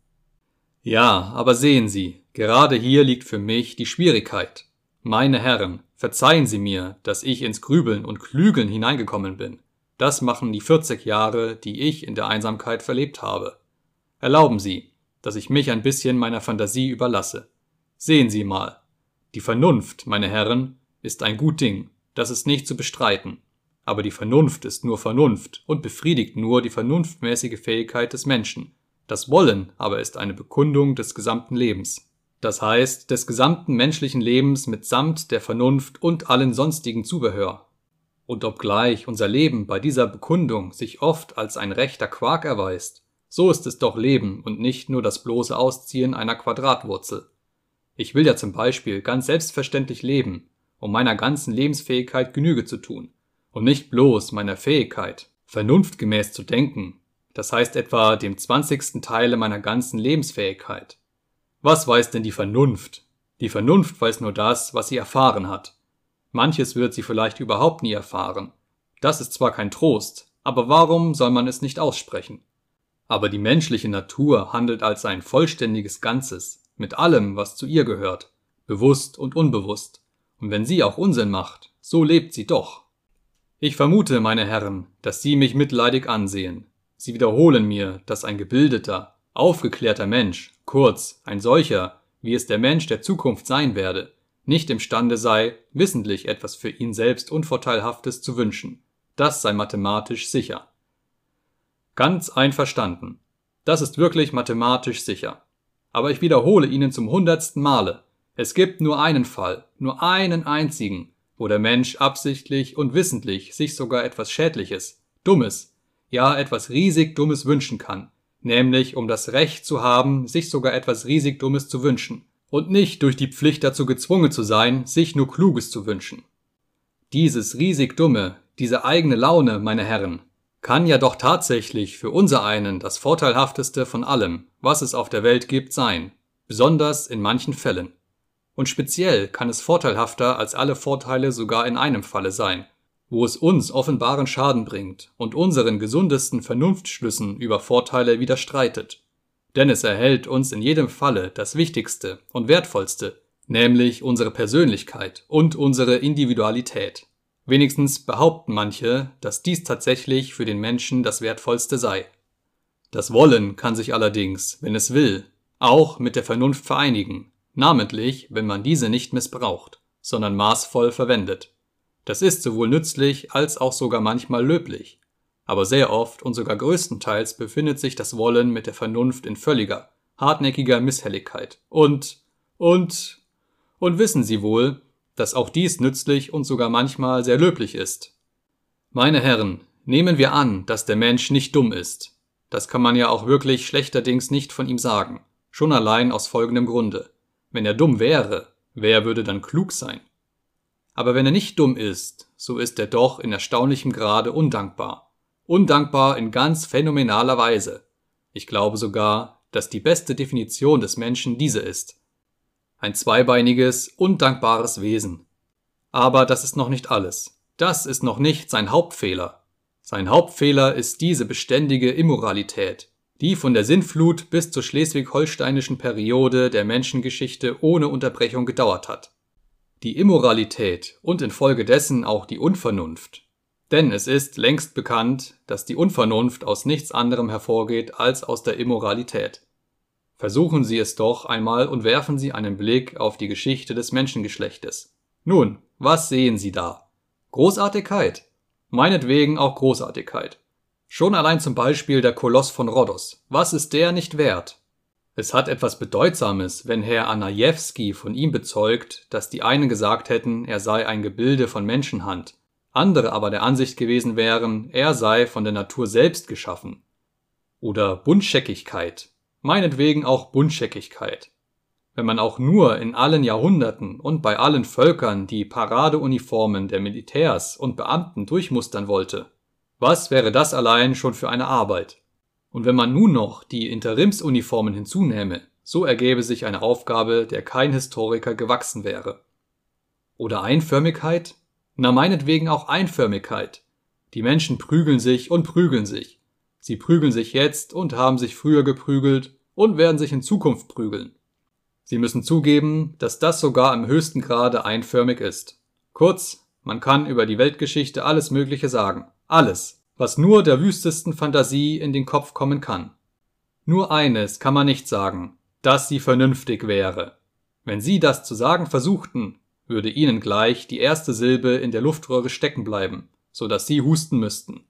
Ja, aber sehen Sie, gerade hier liegt für mich die Schwierigkeit. Meine Herren, verzeihen Sie mir, dass ich ins Grübeln und Klügeln hineingekommen bin. Das machen die 40 Jahre, die ich in der Einsamkeit verlebt habe. Erlauben Sie, dass ich mich ein bisschen meiner Fantasie überlasse. Sehen Sie mal. Die Vernunft, meine Herren, ist ein gut Ding, das ist nicht zu bestreiten. Aber die Vernunft ist nur Vernunft und befriedigt nur die vernunftmäßige Fähigkeit des Menschen. Das Wollen aber ist eine Bekundung des gesamten Lebens. Das heißt, des gesamten menschlichen Lebens mitsamt der Vernunft und allen sonstigen Zubehör. Und obgleich unser Leben bei dieser Bekundung sich oft als ein rechter Quark erweist, so ist es doch Leben und nicht nur das bloße Ausziehen einer Quadratwurzel. Ich will ja zum Beispiel ganz selbstverständlich leben, um meiner ganzen Lebensfähigkeit Genüge zu tun, und nicht bloß meiner Fähigkeit, vernunftgemäß zu denken, das heißt etwa dem zwanzigsten Teile meiner ganzen Lebensfähigkeit. Was weiß denn die Vernunft? Die Vernunft weiß nur das, was sie erfahren hat. Manches wird sie vielleicht überhaupt nie erfahren. Das ist zwar kein Trost, aber warum soll man es nicht aussprechen? Aber die menschliche Natur handelt als ein vollständiges Ganzes, mit allem, was zu ihr gehört, bewusst und unbewusst. Und wenn sie auch Unsinn macht, so lebt sie doch. Ich vermute, meine Herren, dass Sie mich mitleidig ansehen. Sie wiederholen mir, dass ein gebildeter, aufgeklärter Mensch, kurz ein solcher, wie es der Mensch der Zukunft sein werde, nicht imstande sei, wissentlich etwas für ihn selbst Unvorteilhaftes zu wünschen. Das sei mathematisch sicher. Ganz einverstanden. Das ist wirklich mathematisch sicher. Aber ich wiederhole Ihnen zum hundertsten Male, es gibt nur einen Fall, nur einen einzigen, wo der Mensch absichtlich und wissentlich sich sogar etwas Schädliches, Dummes, ja etwas riesig Dummes wünschen kann, nämlich um das Recht zu haben, sich sogar etwas riesig Dummes zu wünschen, und nicht durch die Pflicht dazu gezwungen zu sein, sich nur Kluges zu wünschen. Dieses riesig Dumme, diese eigene Laune, meine Herren, kann ja doch tatsächlich für unser einen das Vorteilhafteste von allem, was es auf der Welt gibt, sein, besonders in manchen Fällen. Und speziell kann es vorteilhafter als alle Vorteile sogar in einem Falle sein, wo es uns offenbaren Schaden bringt und unseren gesundesten Vernunftschlüssen über Vorteile widerstreitet. Denn es erhält uns in jedem Falle das Wichtigste und Wertvollste, nämlich unsere Persönlichkeit und unsere Individualität. Wenigstens behaupten manche, dass dies tatsächlich für den Menschen das Wertvollste sei. Das Wollen kann sich allerdings, wenn es will, auch mit der Vernunft vereinigen, namentlich wenn man diese nicht missbraucht, sondern maßvoll verwendet. Das ist sowohl nützlich als auch sogar manchmal löblich. Aber sehr oft und sogar größtenteils befindet sich das Wollen mit der Vernunft in völliger, hartnäckiger Misshelligkeit. Und, und, und wissen Sie wohl, dass auch dies nützlich und sogar manchmal sehr löblich ist. Meine Herren, nehmen wir an, dass der Mensch nicht dumm ist. Das kann man ja auch wirklich schlechterdings nicht von ihm sagen, schon allein aus folgendem Grunde. Wenn er dumm wäre, wer würde dann klug sein? Aber wenn er nicht dumm ist, so ist er doch in erstaunlichem Grade undankbar. Undankbar in ganz phänomenaler Weise. Ich glaube sogar, dass die beste Definition des Menschen diese ist. Ein zweibeiniges, undankbares Wesen. Aber das ist noch nicht alles. Das ist noch nicht sein Hauptfehler. Sein Hauptfehler ist diese beständige Immoralität, die von der Sintflut bis zur schleswig-holsteinischen Periode der Menschengeschichte ohne Unterbrechung gedauert hat. Die Immoralität und infolgedessen auch die Unvernunft. Denn es ist längst bekannt, dass die Unvernunft aus nichts anderem hervorgeht als aus der Immoralität. Versuchen Sie es doch einmal und werfen Sie einen Blick auf die Geschichte des Menschengeschlechtes. Nun, was sehen Sie da? Großartigkeit. Meinetwegen auch Großartigkeit. Schon allein zum Beispiel der Koloss von Rhodos. Was ist der nicht wert? Es hat etwas Bedeutsames, wenn Herr Anajewski von ihm bezeugt, dass die einen gesagt hätten, er sei ein Gebilde von Menschenhand, andere aber der Ansicht gewesen wären, er sei von der Natur selbst geschaffen. Oder Buntscheckigkeit, meinetwegen auch Buntscheckigkeit. Wenn man auch nur in allen Jahrhunderten und bei allen Völkern die Paradeuniformen der Militärs und Beamten durchmustern wollte, was wäre das allein schon für eine Arbeit? Und wenn man nun noch die Interimsuniformen hinzunähme, so ergäbe sich eine Aufgabe, der kein Historiker gewachsen wäre. Oder Einförmigkeit? Na meinetwegen auch Einförmigkeit. Die Menschen prügeln sich und prügeln sich. Sie prügeln sich jetzt und haben sich früher geprügelt und werden sich in Zukunft prügeln. Sie müssen zugeben, dass das sogar im höchsten Grade einförmig ist. Kurz, man kann über die Weltgeschichte alles Mögliche sagen. Alles, was nur der wüstesten Fantasie in den Kopf kommen kann. Nur eines kann man nicht sagen, dass sie vernünftig wäre. Wenn Sie das zu sagen versuchten, würde Ihnen gleich die erste Silbe in der Luftröhre stecken bleiben, so dass Sie husten müssten.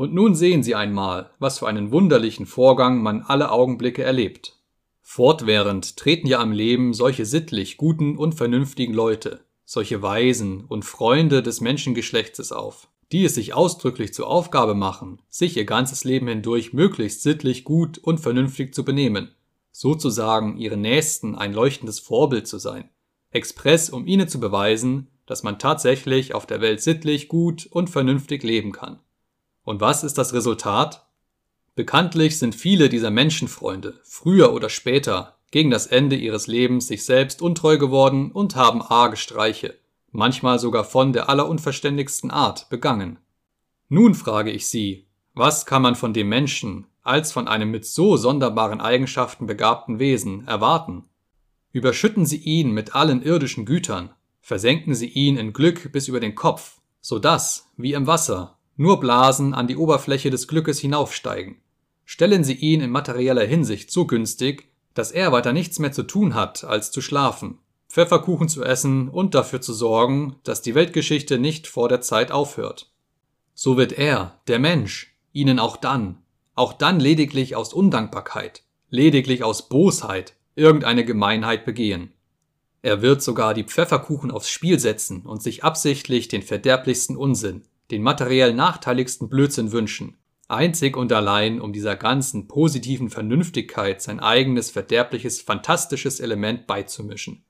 Und nun sehen Sie einmal, was für einen wunderlichen Vorgang man alle Augenblicke erlebt. Fortwährend treten ja am Leben solche sittlich guten und vernünftigen Leute, solche Weisen und Freunde des Menschengeschlechtes auf, die es sich ausdrücklich zur Aufgabe machen, sich ihr ganzes Leben hindurch möglichst sittlich gut und vernünftig zu benehmen, sozusagen ihren Nächsten ein leuchtendes Vorbild zu sein, express um ihnen zu beweisen, dass man tatsächlich auf der Welt sittlich gut und vernünftig leben kann. Und was ist das Resultat? Bekanntlich sind viele dieser Menschenfreunde früher oder später gegen das Ende ihres Lebens sich selbst untreu geworden und haben arge Streiche, manchmal sogar von der allerunverständigsten Art, begangen. Nun frage ich Sie, was kann man von dem Menschen als von einem mit so sonderbaren Eigenschaften begabten Wesen erwarten? Überschütten Sie ihn mit allen irdischen Gütern, versenken Sie ihn in Glück bis über den Kopf, so dass, wie im Wasser, nur Blasen an die Oberfläche des Glückes hinaufsteigen. Stellen Sie ihn in materieller Hinsicht so günstig, dass er weiter nichts mehr zu tun hat, als zu schlafen, Pfefferkuchen zu essen und dafür zu sorgen, dass die Weltgeschichte nicht vor der Zeit aufhört. So wird er, der Mensch, Ihnen auch dann, auch dann lediglich aus Undankbarkeit, lediglich aus Bosheit, irgendeine Gemeinheit begehen. Er wird sogar die Pfefferkuchen aufs Spiel setzen und sich absichtlich den verderblichsten Unsinn, den materiell nachteiligsten Blödsinn wünschen, einzig und allein um dieser ganzen positiven Vernünftigkeit sein eigenes verderbliches, fantastisches Element beizumischen.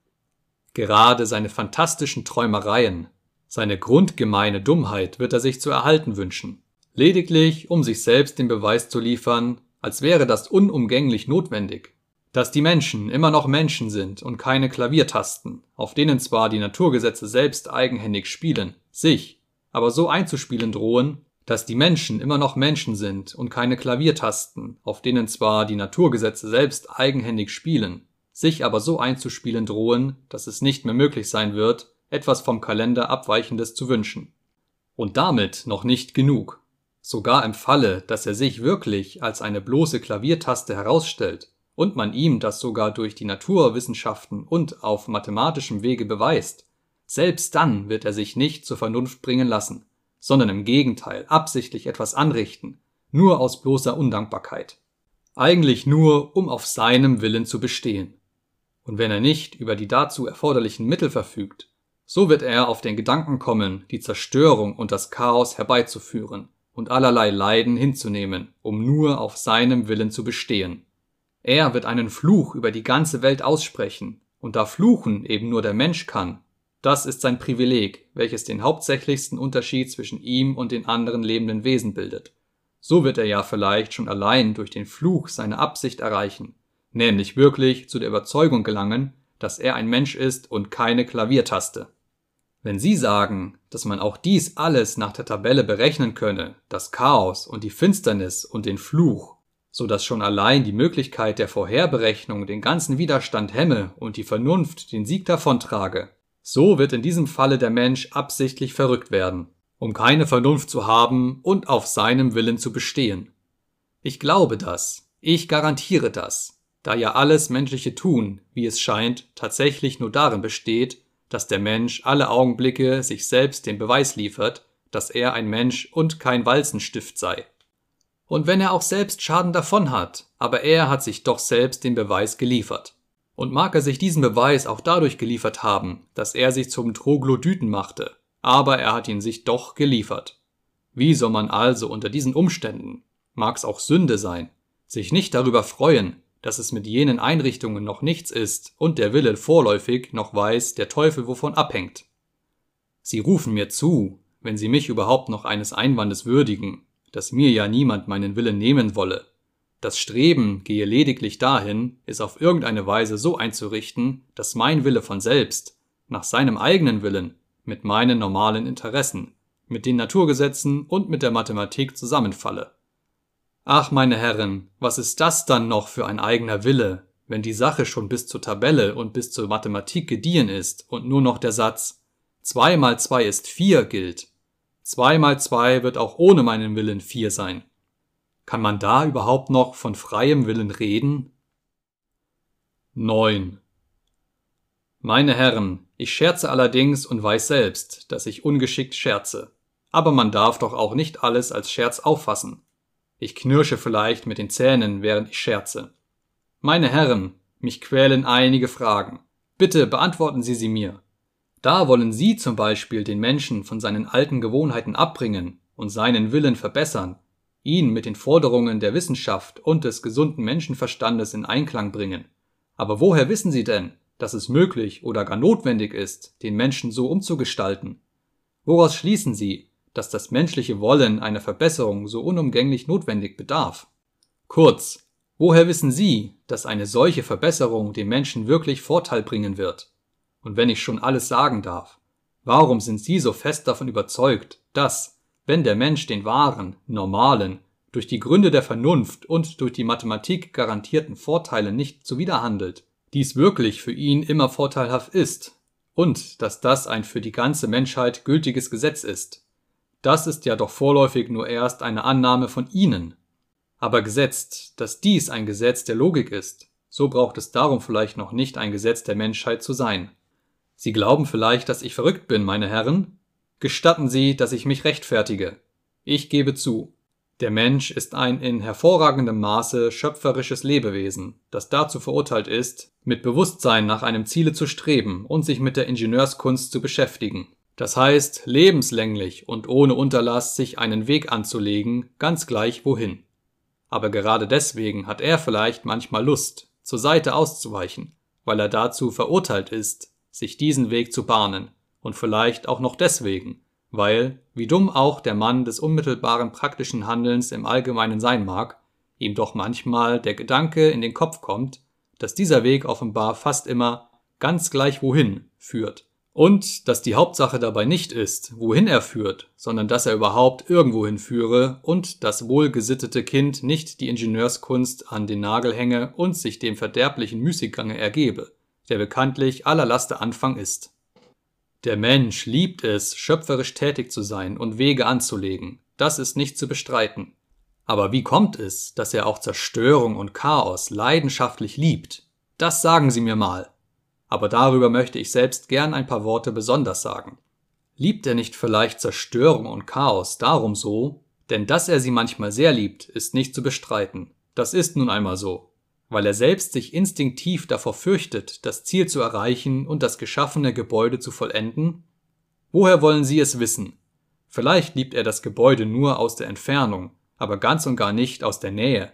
Gerade seine fantastischen Träumereien, seine grundgemeine Dummheit wird er sich zu erhalten wünschen, lediglich um sich selbst den Beweis zu liefern, als wäre das unumgänglich notwendig, dass die Menschen immer noch Menschen sind und keine Klaviertasten, auf denen zwar die Naturgesetze selbst eigenhändig spielen, sich aber so einzuspielen drohen, dass die Menschen immer noch Menschen sind und keine Klaviertasten, auf denen zwar die Naturgesetze selbst eigenhändig spielen, sich aber so einzuspielen drohen, dass es nicht mehr möglich sein wird, etwas vom Kalender Abweichendes zu wünschen. Und damit noch nicht genug. Sogar im Falle, dass er sich wirklich als eine bloße Klaviertaste herausstellt und man ihm das sogar durch die Naturwissenschaften und auf mathematischem Wege beweist, selbst dann wird er sich nicht zur Vernunft bringen lassen, sondern im Gegenteil absichtlich etwas anrichten, nur aus bloßer Undankbarkeit. Eigentlich nur, um auf seinem Willen zu bestehen. Und wenn er nicht über die dazu erforderlichen Mittel verfügt, so wird er auf den Gedanken kommen, die Zerstörung und das Chaos herbeizuführen und allerlei Leiden hinzunehmen, um nur auf seinem Willen zu bestehen. Er wird einen Fluch über die ganze Welt aussprechen, und da Fluchen eben nur der Mensch kann, das ist sein Privileg, welches den hauptsächlichsten Unterschied zwischen ihm und den anderen lebenden Wesen bildet. So wird er ja vielleicht schon allein durch den Fluch seine Absicht erreichen, nämlich wirklich zu der Überzeugung gelangen, dass er ein Mensch ist und keine Klaviertaste. Wenn Sie sagen, dass man auch dies alles nach der Tabelle berechnen könne, das Chaos und die Finsternis und den Fluch, so dass schon allein die Möglichkeit der Vorherberechnung den ganzen Widerstand hemme und die Vernunft den Sieg davontrage, so wird in diesem Falle der Mensch absichtlich verrückt werden, um keine Vernunft zu haben und auf seinem Willen zu bestehen. Ich glaube das, ich garantiere das, da ja alles menschliche Tun, wie es scheint, tatsächlich nur darin besteht, dass der Mensch alle Augenblicke sich selbst den Beweis liefert, dass er ein Mensch und kein Walzenstift sei. Und wenn er auch selbst Schaden davon hat, aber er hat sich doch selbst den Beweis geliefert. Und mag er sich diesen Beweis auch dadurch geliefert haben, dass er sich zum Troglodyten machte, aber er hat ihn sich doch geliefert. Wie soll man also unter diesen Umständen, mag's auch Sünde sein, sich nicht darüber freuen, dass es mit jenen Einrichtungen noch nichts ist und der Wille vorläufig noch weiß, der Teufel wovon abhängt. Sie rufen mir zu, wenn sie mich überhaupt noch eines Einwandes würdigen, dass mir ja niemand meinen Willen nehmen wolle. Das Streben gehe lediglich dahin, es auf irgendeine Weise so einzurichten, dass mein Wille von selbst, nach seinem eigenen Willen, mit meinen normalen Interessen, mit den Naturgesetzen und mit der Mathematik zusammenfalle. Ach, meine Herren, was ist das dann noch für ein eigener Wille, wenn die Sache schon bis zur Tabelle und bis zur Mathematik gediehen ist und nur noch der Satz zwei mal zwei ist vier gilt. Zwei mal zwei wird auch ohne meinen Willen vier sein. Kann man da überhaupt noch von freiem Willen reden? 9. Meine Herren, ich scherze allerdings und weiß selbst, dass ich ungeschickt scherze. Aber man darf doch auch nicht alles als Scherz auffassen. Ich knirsche vielleicht mit den Zähnen, während ich scherze. Meine Herren, mich quälen einige Fragen. Bitte beantworten Sie sie mir. Da wollen Sie zum Beispiel den Menschen von seinen alten Gewohnheiten abbringen und seinen Willen verbessern, ihn mit den Forderungen der Wissenschaft und des gesunden Menschenverstandes in Einklang bringen. Aber woher wissen Sie denn, dass es möglich oder gar notwendig ist, den Menschen so umzugestalten? Woraus schließen Sie, dass das menschliche Wollen einer Verbesserung so unumgänglich notwendig bedarf? Kurz, woher wissen Sie, dass eine solche Verbesserung dem Menschen wirklich Vorteil bringen wird? Und wenn ich schon alles sagen darf, warum sind Sie so fest davon überzeugt, dass, wenn der Mensch den wahren, normalen, durch die Gründe der Vernunft und durch die Mathematik garantierten Vorteile nicht zuwiderhandelt, dies wirklich für ihn immer vorteilhaft ist und dass das ein für die ganze Menschheit gültiges Gesetz ist. Das ist ja doch vorläufig nur erst eine Annahme von Ihnen. Aber gesetzt, dass dies ein Gesetz der Logik ist, so braucht es darum vielleicht noch nicht ein Gesetz der Menschheit zu sein. Sie glauben vielleicht, dass ich verrückt bin, meine Herren? Gestatten Sie, dass ich mich rechtfertige. Ich gebe zu, der Mensch ist ein in hervorragendem Maße schöpferisches Lebewesen, das dazu verurteilt ist, mit Bewusstsein nach einem Ziele zu streben und sich mit der Ingenieurskunst zu beschäftigen. Das heißt, lebenslänglich und ohne Unterlass sich einen Weg anzulegen, ganz gleich wohin. Aber gerade deswegen hat er vielleicht manchmal Lust, zur Seite auszuweichen, weil er dazu verurteilt ist, sich diesen Weg zu bahnen, und vielleicht auch noch deswegen, weil, wie dumm auch der Mann des unmittelbaren praktischen Handelns im Allgemeinen sein mag, ihm doch manchmal der Gedanke in den Kopf kommt, dass dieser Weg offenbar fast immer ganz gleich wohin führt. Und dass die Hauptsache dabei nicht ist, wohin er führt, sondern dass er überhaupt irgendwohin führe und das wohlgesittete Kind nicht die Ingenieurskunst an den Nagel hänge und sich dem verderblichen Müßiggange ergebe, der bekanntlich aller Laster Anfang ist. Der Mensch liebt es, schöpferisch tätig zu sein und Wege anzulegen. Das ist nicht zu bestreiten. Aber wie kommt es, dass er auch Zerstörung und Chaos leidenschaftlich liebt? Das sagen Sie mir mal. Aber darüber möchte ich selbst gern ein paar Worte besonders sagen. Liebt er nicht vielleicht Zerstörung und Chaos darum so? Denn dass er sie manchmal sehr liebt, ist nicht zu bestreiten. Das ist nun einmal so weil er selbst sich instinktiv davor fürchtet, das Ziel zu erreichen und das geschaffene Gebäude zu vollenden? Woher wollen Sie es wissen? Vielleicht liebt er das Gebäude nur aus der Entfernung, aber ganz und gar nicht aus der Nähe.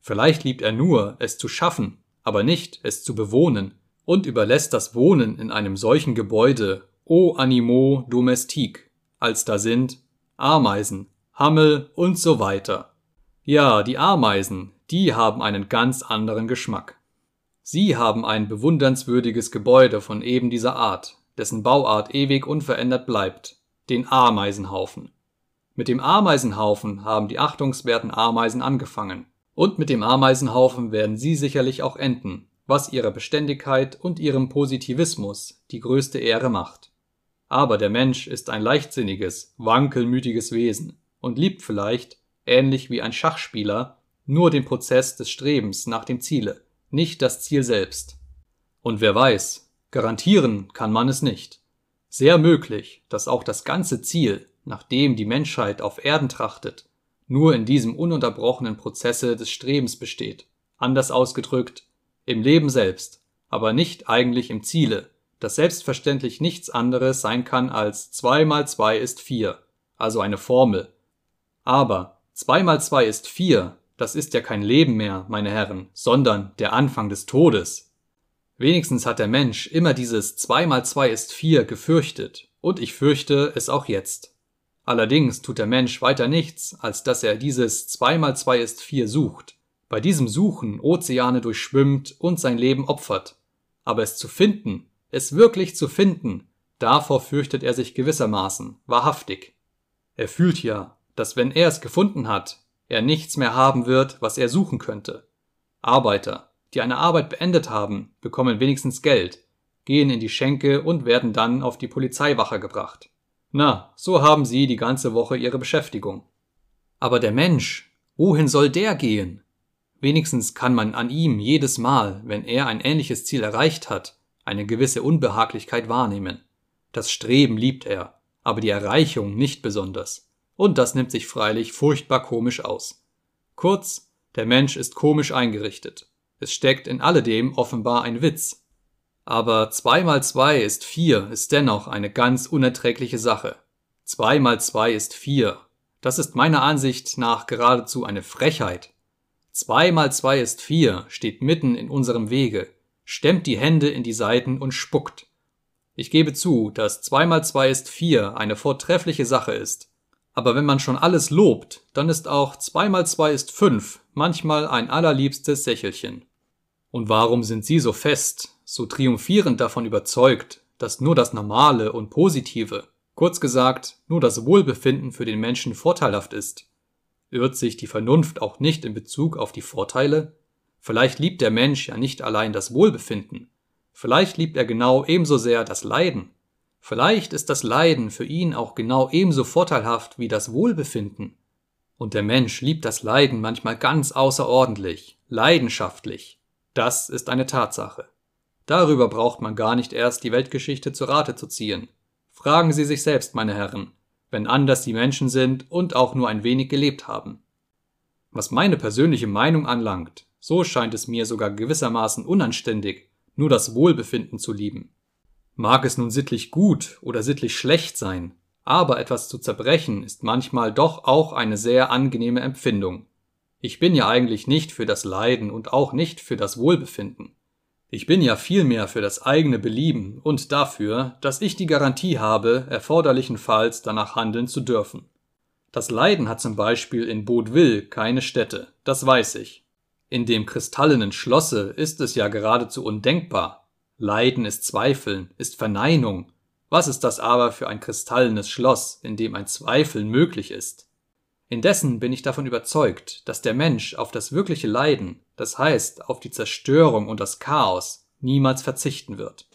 Vielleicht liebt er nur, es zu schaffen, aber nicht, es zu bewohnen, und überlässt das Wohnen in einem solchen Gebäude, o animo domestique, als da sind Ameisen, Hammel und so weiter. Ja, die Ameisen, die haben einen ganz anderen Geschmack. Sie haben ein bewundernswürdiges Gebäude von eben dieser Art, dessen Bauart ewig unverändert bleibt, den Ameisenhaufen. Mit dem Ameisenhaufen haben die achtungswerten Ameisen angefangen, und mit dem Ameisenhaufen werden sie sicherlich auch enden, was ihrer Beständigkeit und ihrem Positivismus die größte Ehre macht. Aber der Mensch ist ein leichtsinniges, wankelmütiges Wesen und liebt vielleicht, ähnlich wie ein Schachspieler, nur den Prozess des Strebens nach dem Ziele, nicht das Ziel selbst. Und wer weiß, garantieren kann man es nicht. Sehr möglich, dass auch das ganze Ziel, nach dem die Menschheit auf Erden trachtet, nur in diesem ununterbrochenen Prozesse des Strebens besteht. Anders ausgedrückt, im Leben selbst, aber nicht eigentlich im Ziele, das selbstverständlich nichts anderes sein kann als zwei mal zwei ist vier, also eine Formel. Aber zwei mal zwei ist vier das ist ja kein Leben mehr, meine Herren, sondern der Anfang des Todes. Wenigstens hat der Mensch immer dieses zwei mal zwei ist vier gefürchtet, und ich fürchte es auch jetzt. Allerdings tut der Mensch weiter nichts, als dass er dieses zwei mal zwei ist vier sucht, bei diesem Suchen Ozeane durchschwimmt und sein Leben opfert. Aber es zu finden, es wirklich zu finden, davor fürchtet er sich gewissermaßen, wahrhaftig. Er fühlt ja, dass wenn er es gefunden hat, er nichts mehr haben wird, was er suchen könnte. Arbeiter, die eine Arbeit beendet haben, bekommen wenigstens Geld, gehen in die Schenke und werden dann auf die Polizeiwache gebracht. Na, so haben sie die ganze Woche ihre Beschäftigung. Aber der Mensch, wohin soll der gehen? Wenigstens kann man an ihm jedes Mal, wenn er ein ähnliches Ziel erreicht hat, eine gewisse Unbehaglichkeit wahrnehmen. Das Streben liebt er, aber die Erreichung nicht besonders. Und das nimmt sich freilich furchtbar komisch aus. Kurz, der Mensch ist komisch eingerichtet. Es steckt in alledem offenbar ein Witz. Aber zwei mal zwei ist vier ist dennoch eine ganz unerträgliche Sache. Zwei mal zwei ist vier. Das ist meiner Ansicht nach geradezu eine Frechheit. Zwei mal zwei ist vier steht mitten in unserem Wege, stemmt die Hände in die Seiten und spuckt. Ich gebe zu, dass zwei mal zwei ist vier eine vortreffliche Sache ist. Aber wenn man schon alles lobt, dann ist auch zwei mal zwei ist fünf manchmal ein allerliebstes Sächelchen. Und warum sind Sie so fest, so triumphierend davon überzeugt, dass nur das Normale und Positive, kurz gesagt, nur das Wohlbefinden für den Menschen vorteilhaft ist? Irrt sich die Vernunft auch nicht in Bezug auf die Vorteile? Vielleicht liebt der Mensch ja nicht allein das Wohlbefinden, vielleicht liebt er genau ebenso sehr das Leiden. Vielleicht ist das Leiden für ihn auch genau ebenso vorteilhaft wie das Wohlbefinden. Und der Mensch liebt das Leiden manchmal ganz außerordentlich, leidenschaftlich. Das ist eine Tatsache. Darüber braucht man gar nicht erst die Weltgeschichte zu Rate zu ziehen. Fragen Sie sich selbst, meine Herren, wenn anders die Menschen sind und auch nur ein wenig gelebt haben. Was meine persönliche Meinung anlangt, so scheint es mir sogar gewissermaßen unanständig, nur das Wohlbefinden zu lieben. Mag es nun sittlich gut oder sittlich schlecht sein, aber etwas zu zerbrechen ist manchmal doch auch eine sehr angenehme Empfindung. Ich bin ja eigentlich nicht für das Leiden und auch nicht für das Wohlbefinden. Ich bin ja vielmehr für das eigene Belieben und dafür, dass ich die Garantie habe, erforderlichenfalls danach handeln zu dürfen. Das Leiden hat zum Beispiel in Baudeville keine Stätte, das weiß ich. In dem kristallenen Schlosse ist es ja geradezu undenkbar. Leiden ist Zweifeln, ist Verneinung. Was ist das aber für ein kristallenes Schloss, in dem ein Zweifeln möglich ist? Indessen bin ich davon überzeugt, dass der Mensch auf das wirkliche Leiden, das heißt auf die Zerstörung und das Chaos, niemals verzichten wird.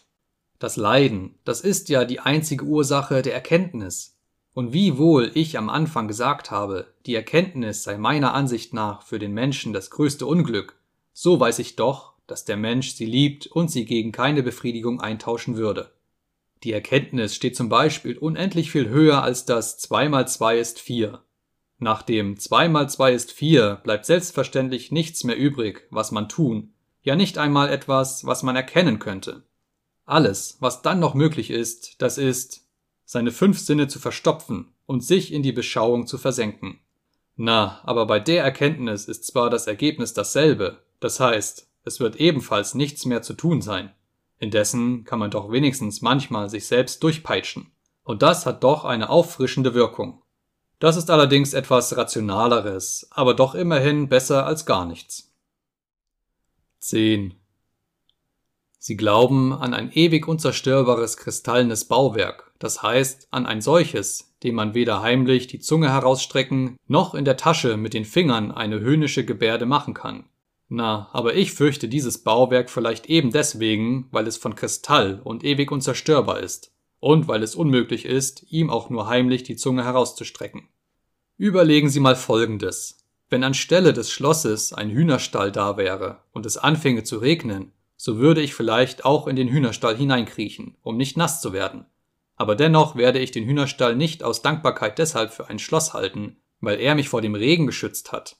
Das Leiden, das ist ja die einzige Ursache der Erkenntnis. Und wie wohl ich am Anfang gesagt habe, die Erkenntnis sei meiner Ansicht nach für den Menschen das größte Unglück, so weiß ich doch, dass der Mensch sie liebt und sie gegen keine Befriedigung eintauschen würde. Die Erkenntnis steht zum Beispiel unendlich viel höher als das 2 mal 2 ist 4 nach dem 2 mal 2 ist 4 bleibt selbstverständlich nichts mehr übrig, was man tun, ja nicht einmal etwas, was man erkennen könnte. Alles, was dann noch möglich ist, das ist, seine fünf Sinne zu verstopfen und sich in die Beschauung zu versenken. Na, aber bei der Erkenntnis ist zwar das Ergebnis dasselbe, das heißt, es wird ebenfalls nichts mehr zu tun sein. Indessen kann man doch wenigstens manchmal sich selbst durchpeitschen. Und das hat doch eine auffrischende Wirkung. Das ist allerdings etwas Rationaleres, aber doch immerhin besser als gar nichts. 10. Sie glauben an ein ewig unzerstörbares kristallenes Bauwerk, das heißt an ein solches, dem man weder heimlich die Zunge herausstrecken, noch in der Tasche mit den Fingern eine höhnische Gebärde machen kann. Na, aber ich fürchte dieses Bauwerk vielleicht eben deswegen, weil es von Kristall und ewig unzerstörbar ist und weil es unmöglich ist, ihm auch nur heimlich die Zunge herauszustrecken. Überlegen Sie mal Folgendes. Wenn anstelle des Schlosses ein Hühnerstall da wäre und es anfinge zu regnen, so würde ich vielleicht auch in den Hühnerstall hineinkriechen, um nicht nass zu werden. Aber dennoch werde ich den Hühnerstall nicht aus Dankbarkeit deshalb für ein Schloss halten, weil er mich vor dem Regen geschützt hat.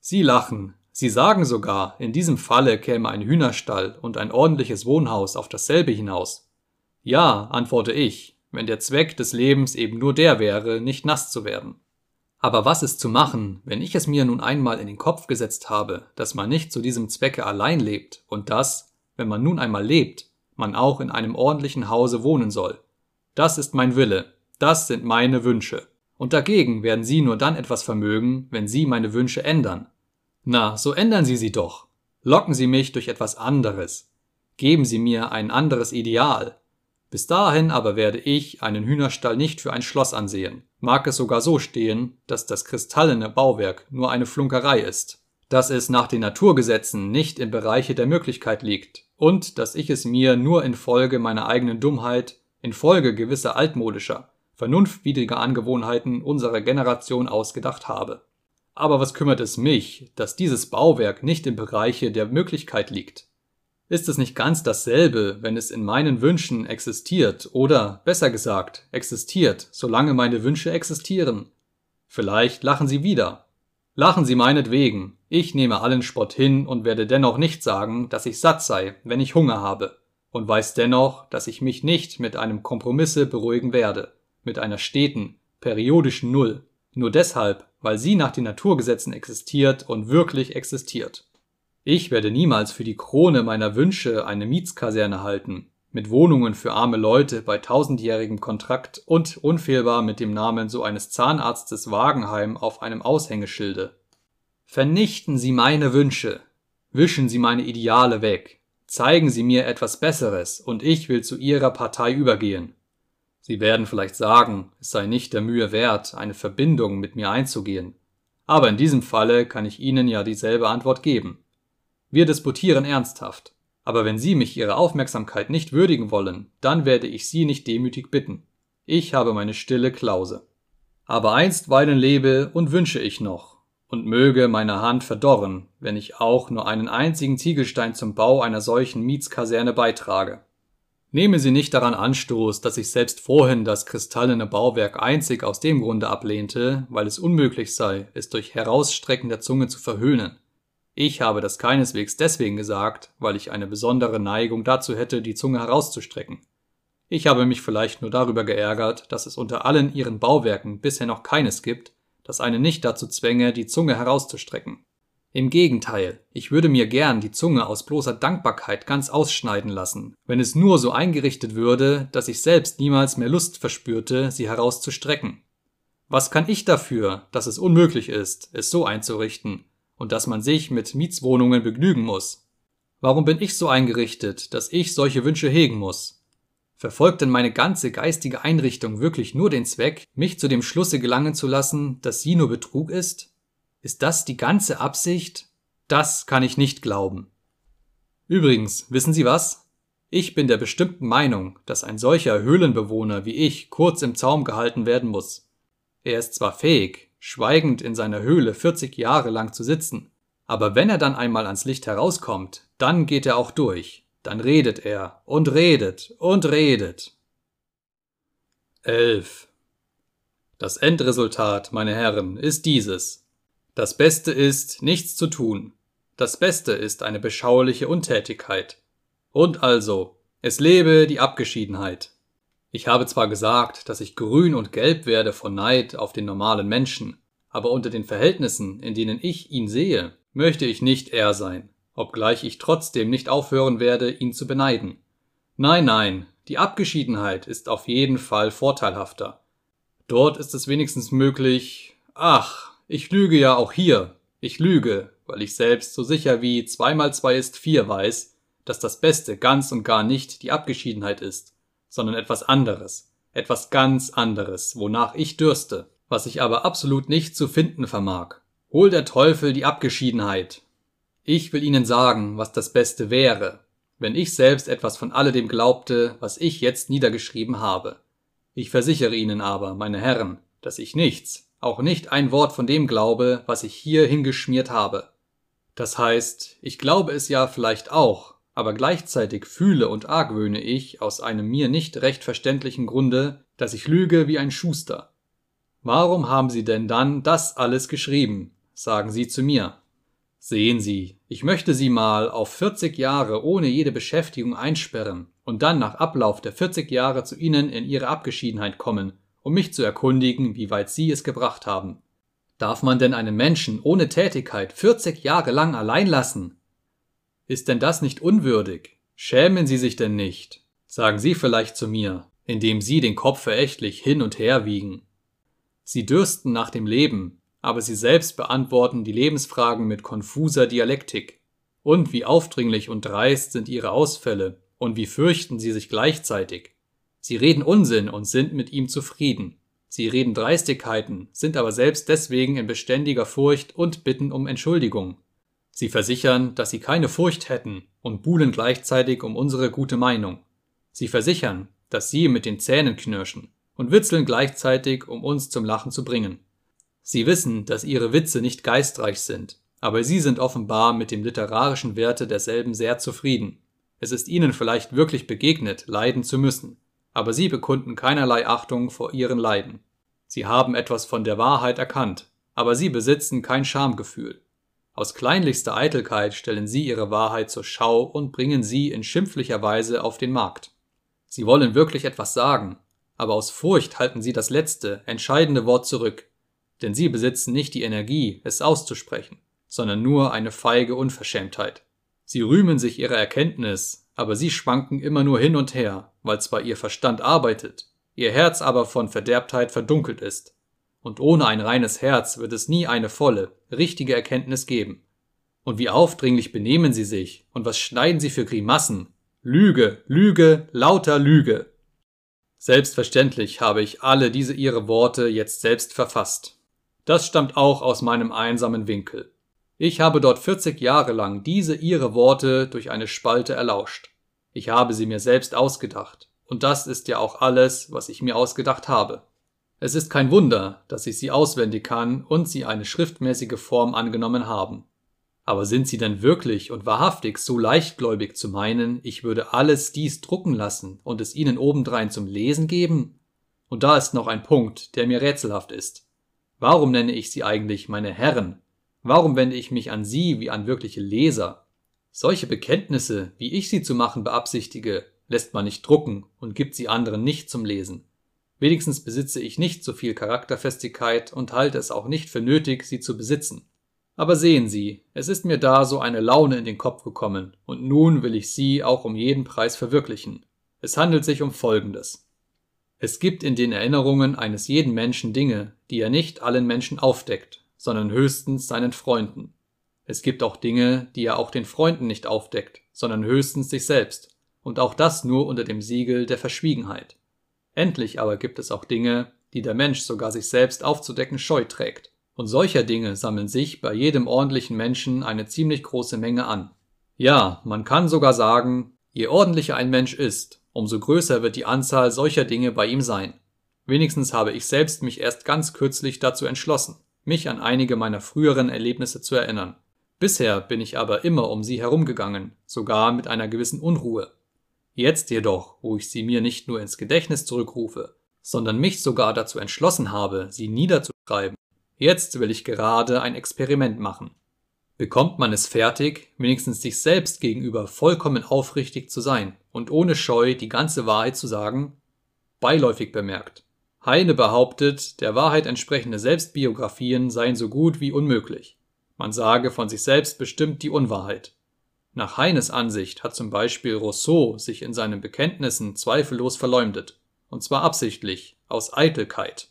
Sie lachen, Sie sagen sogar, in diesem Falle käme ein Hühnerstall und ein ordentliches Wohnhaus auf dasselbe hinaus. Ja, antworte ich, wenn der Zweck des Lebens eben nur der wäre, nicht nass zu werden. Aber was ist zu machen, wenn ich es mir nun einmal in den Kopf gesetzt habe, dass man nicht zu diesem Zwecke allein lebt und dass, wenn man nun einmal lebt, man auch in einem ordentlichen Hause wohnen soll. Das ist mein Wille, das sind meine Wünsche. Und dagegen werden Sie nur dann etwas vermögen, wenn Sie meine Wünsche ändern. Na, so ändern Sie sie doch. Locken Sie mich durch etwas anderes. Geben Sie mir ein anderes Ideal. Bis dahin aber werde ich einen Hühnerstall nicht für ein Schloss ansehen, mag es sogar so stehen, dass das kristallene Bauwerk nur eine Flunkerei ist, dass es nach den Naturgesetzen nicht im Bereiche der Möglichkeit liegt und dass ich es mir nur infolge meiner eigenen Dummheit, infolge gewisser altmodischer, vernunftwidriger Angewohnheiten unserer Generation ausgedacht habe. Aber was kümmert es mich, dass dieses Bauwerk nicht im Bereiche der Möglichkeit liegt? Ist es nicht ganz dasselbe, wenn es in meinen Wünschen existiert oder, besser gesagt, existiert, solange meine Wünsche existieren? Vielleicht lachen Sie wieder. Lachen Sie meinetwegen. Ich nehme allen Spott hin und werde dennoch nicht sagen, dass ich satt sei, wenn ich Hunger habe, und weiß dennoch, dass ich mich nicht mit einem Kompromisse beruhigen werde, mit einer steten, periodischen Null, nur deshalb, weil sie nach den Naturgesetzen existiert und wirklich existiert. Ich werde niemals für die Krone meiner Wünsche eine Mietskaserne halten, mit Wohnungen für arme Leute bei tausendjährigem Kontrakt und unfehlbar mit dem Namen so eines Zahnarztes Wagenheim auf einem Aushängeschilde. Vernichten Sie meine Wünsche, wischen Sie meine Ideale weg, zeigen Sie mir etwas Besseres und ich will zu Ihrer Partei übergehen. Sie werden vielleicht sagen, es sei nicht der Mühe wert, eine Verbindung mit mir einzugehen. Aber in diesem Falle kann ich Ihnen ja dieselbe Antwort geben. Wir disputieren ernsthaft. Aber wenn Sie mich Ihrer Aufmerksamkeit nicht würdigen wollen, dann werde ich Sie nicht demütig bitten. Ich habe meine stille Klause. Aber einstweilen lebe und wünsche ich noch, und möge meine Hand verdorren, wenn ich auch nur einen einzigen Ziegelstein zum Bau einer solchen Mietskaserne beitrage. Nehme Sie nicht daran Anstoß, dass ich selbst vorhin das kristallene Bauwerk einzig aus dem Grunde ablehnte, weil es unmöglich sei, es durch Herausstrecken der Zunge zu verhöhnen. Ich habe das keineswegs deswegen gesagt, weil ich eine besondere Neigung dazu hätte, die Zunge herauszustrecken. Ich habe mich vielleicht nur darüber geärgert, dass es unter allen ihren Bauwerken bisher noch keines gibt, das einen nicht dazu zwänge, die Zunge herauszustrecken. Im Gegenteil, ich würde mir gern die Zunge aus bloßer Dankbarkeit ganz ausschneiden lassen, wenn es nur so eingerichtet würde, dass ich selbst niemals mehr Lust verspürte, sie herauszustrecken. Was kann ich dafür, dass es unmöglich ist, es so einzurichten, und dass man sich mit Mietswohnungen begnügen muss. Warum bin ich so eingerichtet, dass ich solche Wünsche hegen muss? Verfolgt denn meine ganze geistige Einrichtung wirklich nur den Zweck, mich zu dem Schlusse gelangen zu lassen, dass sie nur Betrug ist? Ist das die ganze Absicht? Das kann ich nicht glauben. Übrigens, wissen Sie was? Ich bin der bestimmten Meinung, dass ein solcher Höhlenbewohner wie ich kurz im Zaum gehalten werden muss. Er ist zwar fähig, schweigend in seiner Höhle 40 Jahre lang zu sitzen. Aber wenn er dann einmal ans Licht herauskommt, dann geht er auch durch. Dann redet er und redet und redet. 11. Das Endresultat, meine Herren, ist dieses. Das Beste ist, nichts zu tun. Das Beste ist eine beschauliche Untätigkeit. Und also, es lebe die Abgeschiedenheit. Ich habe zwar gesagt, dass ich grün und gelb werde vor Neid auf den normalen Menschen, aber unter den Verhältnissen, in denen ich ihn sehe, möchte ich nicht er sein, obgleich ich trotzdem nicht aufhören werde, ihn zu beneiden. Nein, nein, die Abgeschiedenheit ist auf jeden Fall vorteilhafter. Dort ist es wenigstens möglich, ach, ich lüge ja auch hier, ich lüge, weil ich selbst so sicher wie zwei mal zwei ist vier weiß, dass das Beste ganz und gar nicht die Abgeschiedenheit ist, sondern etwas anderes, etwas ganz anderes, wonach ich dürste, was ich aber absolut nicht zu finden vermag. Hol der Teufel die Abgeschiedenheit. Ich will Ihnen sagen, was das Beste wäre, wenn ich selbst etwas von alledem glaubte, was ich jetzt niedergeschrieben habe. Ich versichere Ihnen aber, meine Herren, dass ich nichts, auch nicht ein Wort von dem glaube, was ich hier hingeschmiert habe. Das heißt, ich glaube es ja vielleicht auch, aber gleichzeitig fühle und argwöhne ich aus einem mir nicht recht verständlichen Grunde, dass ich lüge wie ein Schuster. Warum haben Sie denn dann das alles geschrieben? sagen Sie zu mir. Sehen Sie, ich möchte Sie mal auf 40 Jahre ohne jede Beschäftigung einsperren und dann nach Ablauf der 40 Jahre zu Ihnen in Ihre Abgeschiedenheit kommen, um mich zu erkundigen, wie weit Sie es gebracht haben. Darf man denn einen Menschen ohne Tätigkeit 40 Jahre lang allein lassen? Ist denn das nicht unwürdig? Schämen Sie sich denn nicht? Sagen Sie vielleicht zu mir, indem Sie den Kopf verächtlich hin und her wiegen. Sie dürsten nach dem Leben, aber Sie selbst beantworten die Lebensfragen mit konfuser Dialektik. Und wie aufdringlich und dreist sind Ihre Ausfälle, und wie fürchten Sie sich gleichzeitig. Sie reden Unsinn und sind mit ihm zufrieden. Sie reden Dreistigkeiten, sind aber selbst deswegen in beständiger Furcht und bitten um Entschuldigung. Sie versichern, dass sie keine Furcht hätten und buhlen gleichzeitig um unsere gute Meinung. Sie versichern, dass sie mit den Zähnen knirschen und witzeln gleichzeitig, um uns zum Lachen zu bringen. Sie wissen, dass ihre Witze nicht geistreich sind, aber sie sind offenbar mit dem literarischen Werte derselben sehr zufrieden. Es ist ihnen vielleicht wirklich begegnet, leiden zu müssen, aber sie bekunden keinerlei Achtung vor ihren Leiden. Sie haben etwas von der Wahrheit erkannt, aber sie besitzen kein Schamgefühl. Aus kleinlichster Eitelkeit stellen sie ihre Wahrheit zur Schau und bringen sie in schimpflicher Weise auf den Markt. Sie wollen wirklich etwas sagen, aber aus Furcht halten sie das letzte, entscheidende Wort zurück, denn sie besitzen nicht die Energie, es auszusprechen, sondern nur eine feige Unverschämtheit. Sie rühmen sich ihrer Erkenntnis, aber sie schwanken immer nur hin und her, weil zwar ihr Verstand arbeitet, ihr Herz aber von Verderbtheit verdunkelt ist. Und ohne ein reines Herz wird es nie eine volle, richtige Erkenntnis geben. Und wie aufdringlich benehmen sie sich, und was schneiden sie für Grimassen? Lüge, Lüge, lauter Lüge. Selbstverständlich habe ich alle diese ihre Worte jetzt selbst verfasst. Das stammt auch aus meinem einsamen Winkel. Ich habe dort 40 Jahre lang diese ihre Worte durch eine Spalte erlauscht. Ich habe sie mir selbst ausgedacht. Und das ist ja auch alles, was ich mir ausgedacht habe. Es ist kein Wunder, dass ich sie auswendig kann und sie eine schriftmäßige Form angenommen haben. Aber sind sie denn wirklich und wahrhaftig so leichtgläubig zu meinen, ich würde alles dies drucken lassen und es ihnen obendrein zum Lesen geben? Und da ist noch ein Punkt, der mir rätselhaft ist. Warum nenne ich sie eigentlich meine Herren Warum wende ich mich an Sie wie an wirkliche Leser? Solche Bekenntnisse, wie ich sie zu machen beabsichtige, lässt man nicht drucken und gibt sie anderen nicht zum Lesen. Wenigstens besitze ich nicht so viel Charakterfestigkeit und halte es auch nicht für nötig, sie zu besitzen. Aber sehen Sie, es ist mir da so eine Laune in den Kopf gekommen, und nun will ich sie auch um jeden Preis verwirklichen. Es handelt sich um Folgendes. Es gibt in den Erinnerungen eines jeden Menschen Dinge, die er nicht allen Menschen aufdeckt sondern höchstens seinen Freunden. Es gibt auch Dinge, die er auch den Freunden nicht aufdeckt, sondern höchstens sich selbst, und auch das nur unter dem Siegel der Verschwiegenheit. Endlich aber gibt es auch Dinge, die der Mensch sogar sich selbst aufzudecken scheu trägt, und solcher Dinge sammeln sich bei jedem ordentlichen Menschen eine ziemlich große Menge an. Ja, man kann sogar sagen, je ordentlicher ein Mensch ist, umso größer wird die Anzahl solcher Dinge bei ihm sein. Wenigstens habe ich selbst mich erst ganz kürzlich dazu entschlossen mich an einige meiner früheren Erlebnisse zu erinnern. Bisher bin ich aber immer um sie herumgegangen, sogar mit einer gewissen Unruhe. Jetzt jedoch, wo ich sie mir nicht nur ins Gedächtnis zurückrufe, sondern mich sogar dazu entschlossen habe, sie niederzuschreiben, jetzt will ich gerade ein Experiment machen. Bekommt man es fertig, wenigstens sich selbst gegenüber vollkommen aufrichtig zu sein und ohne Scheu die ganze Wahrheit zu sagen? Beiläufig bemerkt. Heine behauptet, der Wahrheit entsprechende Selbstbiografien seien so gut wie unmöglich. Man sage von sich selbst bestimmt die Unwahrheit. Nach Heines Ansicht hat zum Beispiel Rousseau sich in seinen Bekenntnissen zweifellos verleumdet, und zwar absichtlich, aus Eitelkeit.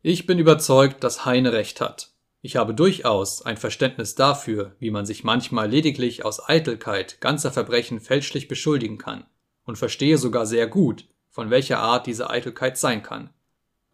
Ich bin überzeugt, dass Heine recht hat. Ich habe durchaus ein Verständnis dafür, wie man sich manchmal lediglich aus Eitelkeit ganzer Verbrechen fälschlich beschuldigen kann, und verstehe sogar sehr gut, von welcher Art diese Eitelkeit sein kann.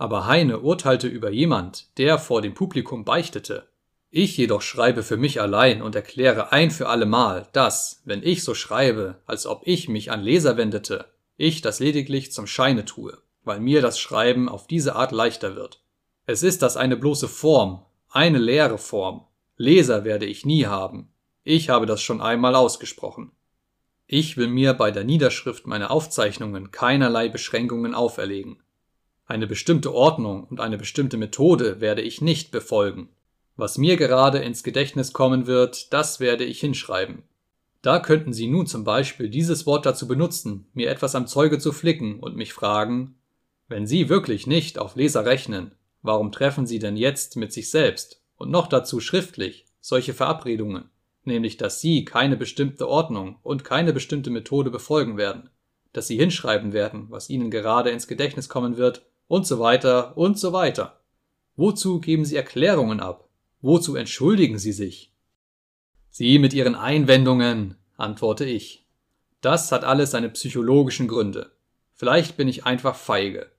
Aber Heine urteilte über jemand, der vor dem Publikum beichtete. Ich jedoch schreibe für mich allein und erkläre ein für allemal, dass, wenn ich so schreibe, als ob ich mich an Leser wendete, ich das lediglich zum Scheine tue, weil mir das Schreiben auf diese Art leichter wird. Es ist das eine bloße Form, eine leere Form. Leser werde ich nie haben. Ich habe das schon einmal ausgesprochen. Ich will mir bei der Niederschrift meiner Aufzeichnungen keinerlei Beschränkungen auferlegen. Eine bestimmte Ordnung und eine bestimmte Methode werde ich nicht befolgen. Was mir gerade ins Gedächtnis kommen wird, das werde ich hinschreiben. Da könnten Sie nun zum Beispiel dieses Wort dazu benutzen, mir etwas am Zeuge zu flicken und mich fragen, wenn Sie wirklich nicht auf Leser rechnen, warum treffen Sie denn jetzt mit sich selbst und noch dazu schriftlich solche Verabredungen, nämlich dass Sie keine bestimmte Ordnung und keine bestimmte Methode befolgen werden, dass Sie hinschreiben werden, was Ihnen gerade ins Gedächtnis kommen wird und so weiter und so weiter. Wozu geben Sie Erklärungen ab? Wozu entschuldigen Sie sich? Sie mit Ihren Einwendungen, antworte ich. Das hat alles seine psychologischen Gründe. Vielleicht bin ich einfach feige.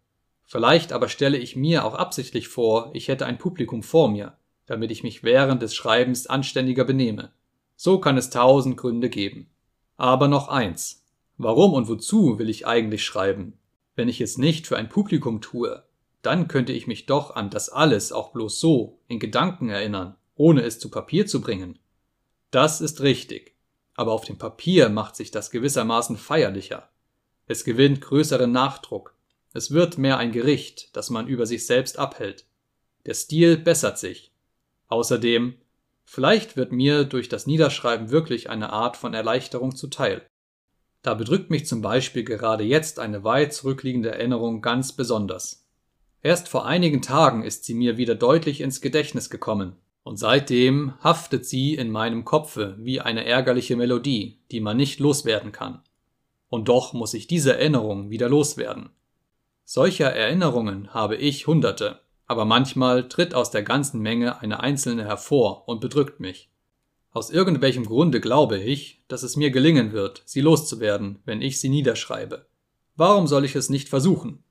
Vielleicht aber stelle ich mir auch absichtlich vor, ich hätte ein Publikum vor mir, damit ich mich während des Schreibens anständiger benehme. So kann es tausend Gründe geben. Aber noch eins. Warum und wozu will ich eigentlich schreiben? Wenn ich es nicht für ein Publikum tue, dann könnte ich mich doch an das alles auch bloß so in Gedanken erinnern, ohne es zu Papier zu bringen. Das ist richtig. aber auf dem Papier macht sich das gewissermaßen feierlicher. Es gewinnt größeren Nachdruck. Es wird mehr ein Gericht, das man über sich selbst abhält. Der Stil bessert sich. Außerdem, vielleicht wird mir durch das Niederschreiben wirklich eine Art von Erleichterung zuteil. Da bedrückt mich zum Beispiel gerade jetzt eine weit zurückliegende Erinnerung ganz besonders. Erst vor einigen Tagen ist sie mir wieder deutlich ins Gedächtnis gekommen, und seitdem haftet sie in meinem Kopfe wie eine ärgerliche Melodie, die man nicht loswerden kann. Und doch muss ich diese Erinnerung wieder loswerden. Solcher Erinnerungen habe ich Hunderte, aber manchmal tritt aus der ganzen Menge eine einzelne hervor und bedrückt mich. Aus irgendwelchem Grunde glaube ich, dass es mir gelingen wird, sie loszuwerden, wenn ich sie niederschreibe. Warum soll ich es nicht versuchen?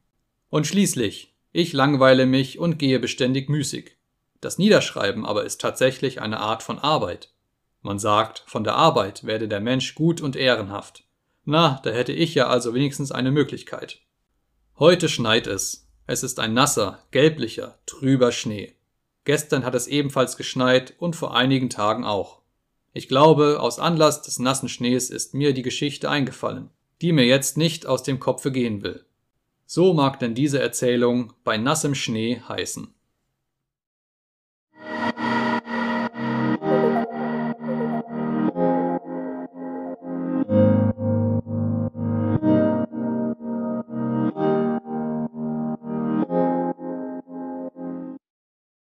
Und schließlich, ich langweile mich und gehe beständig müßig. Das Niederschreiben aber ist tatsächlich eine Art von Arbeit. Man sagt, von der Arbeit werde der Mensch gut und ehrenhaft. Na, da hätte ich ja also wenigstens eine Möglichkeit. Heute schneit es. Es ist ein nasser, gelblicher, trüber Schnee. Gestern hat es ebenfalls geschneit und vor einigen Tagen auch. Ich glaube, aus Anlass des nassen Schnees ist mir die Geschichte eingefallen, die mir jetzt nicht aus dem Kopfe gehen will. So mag denn diese Erzählung bei nassem Schnee heißen.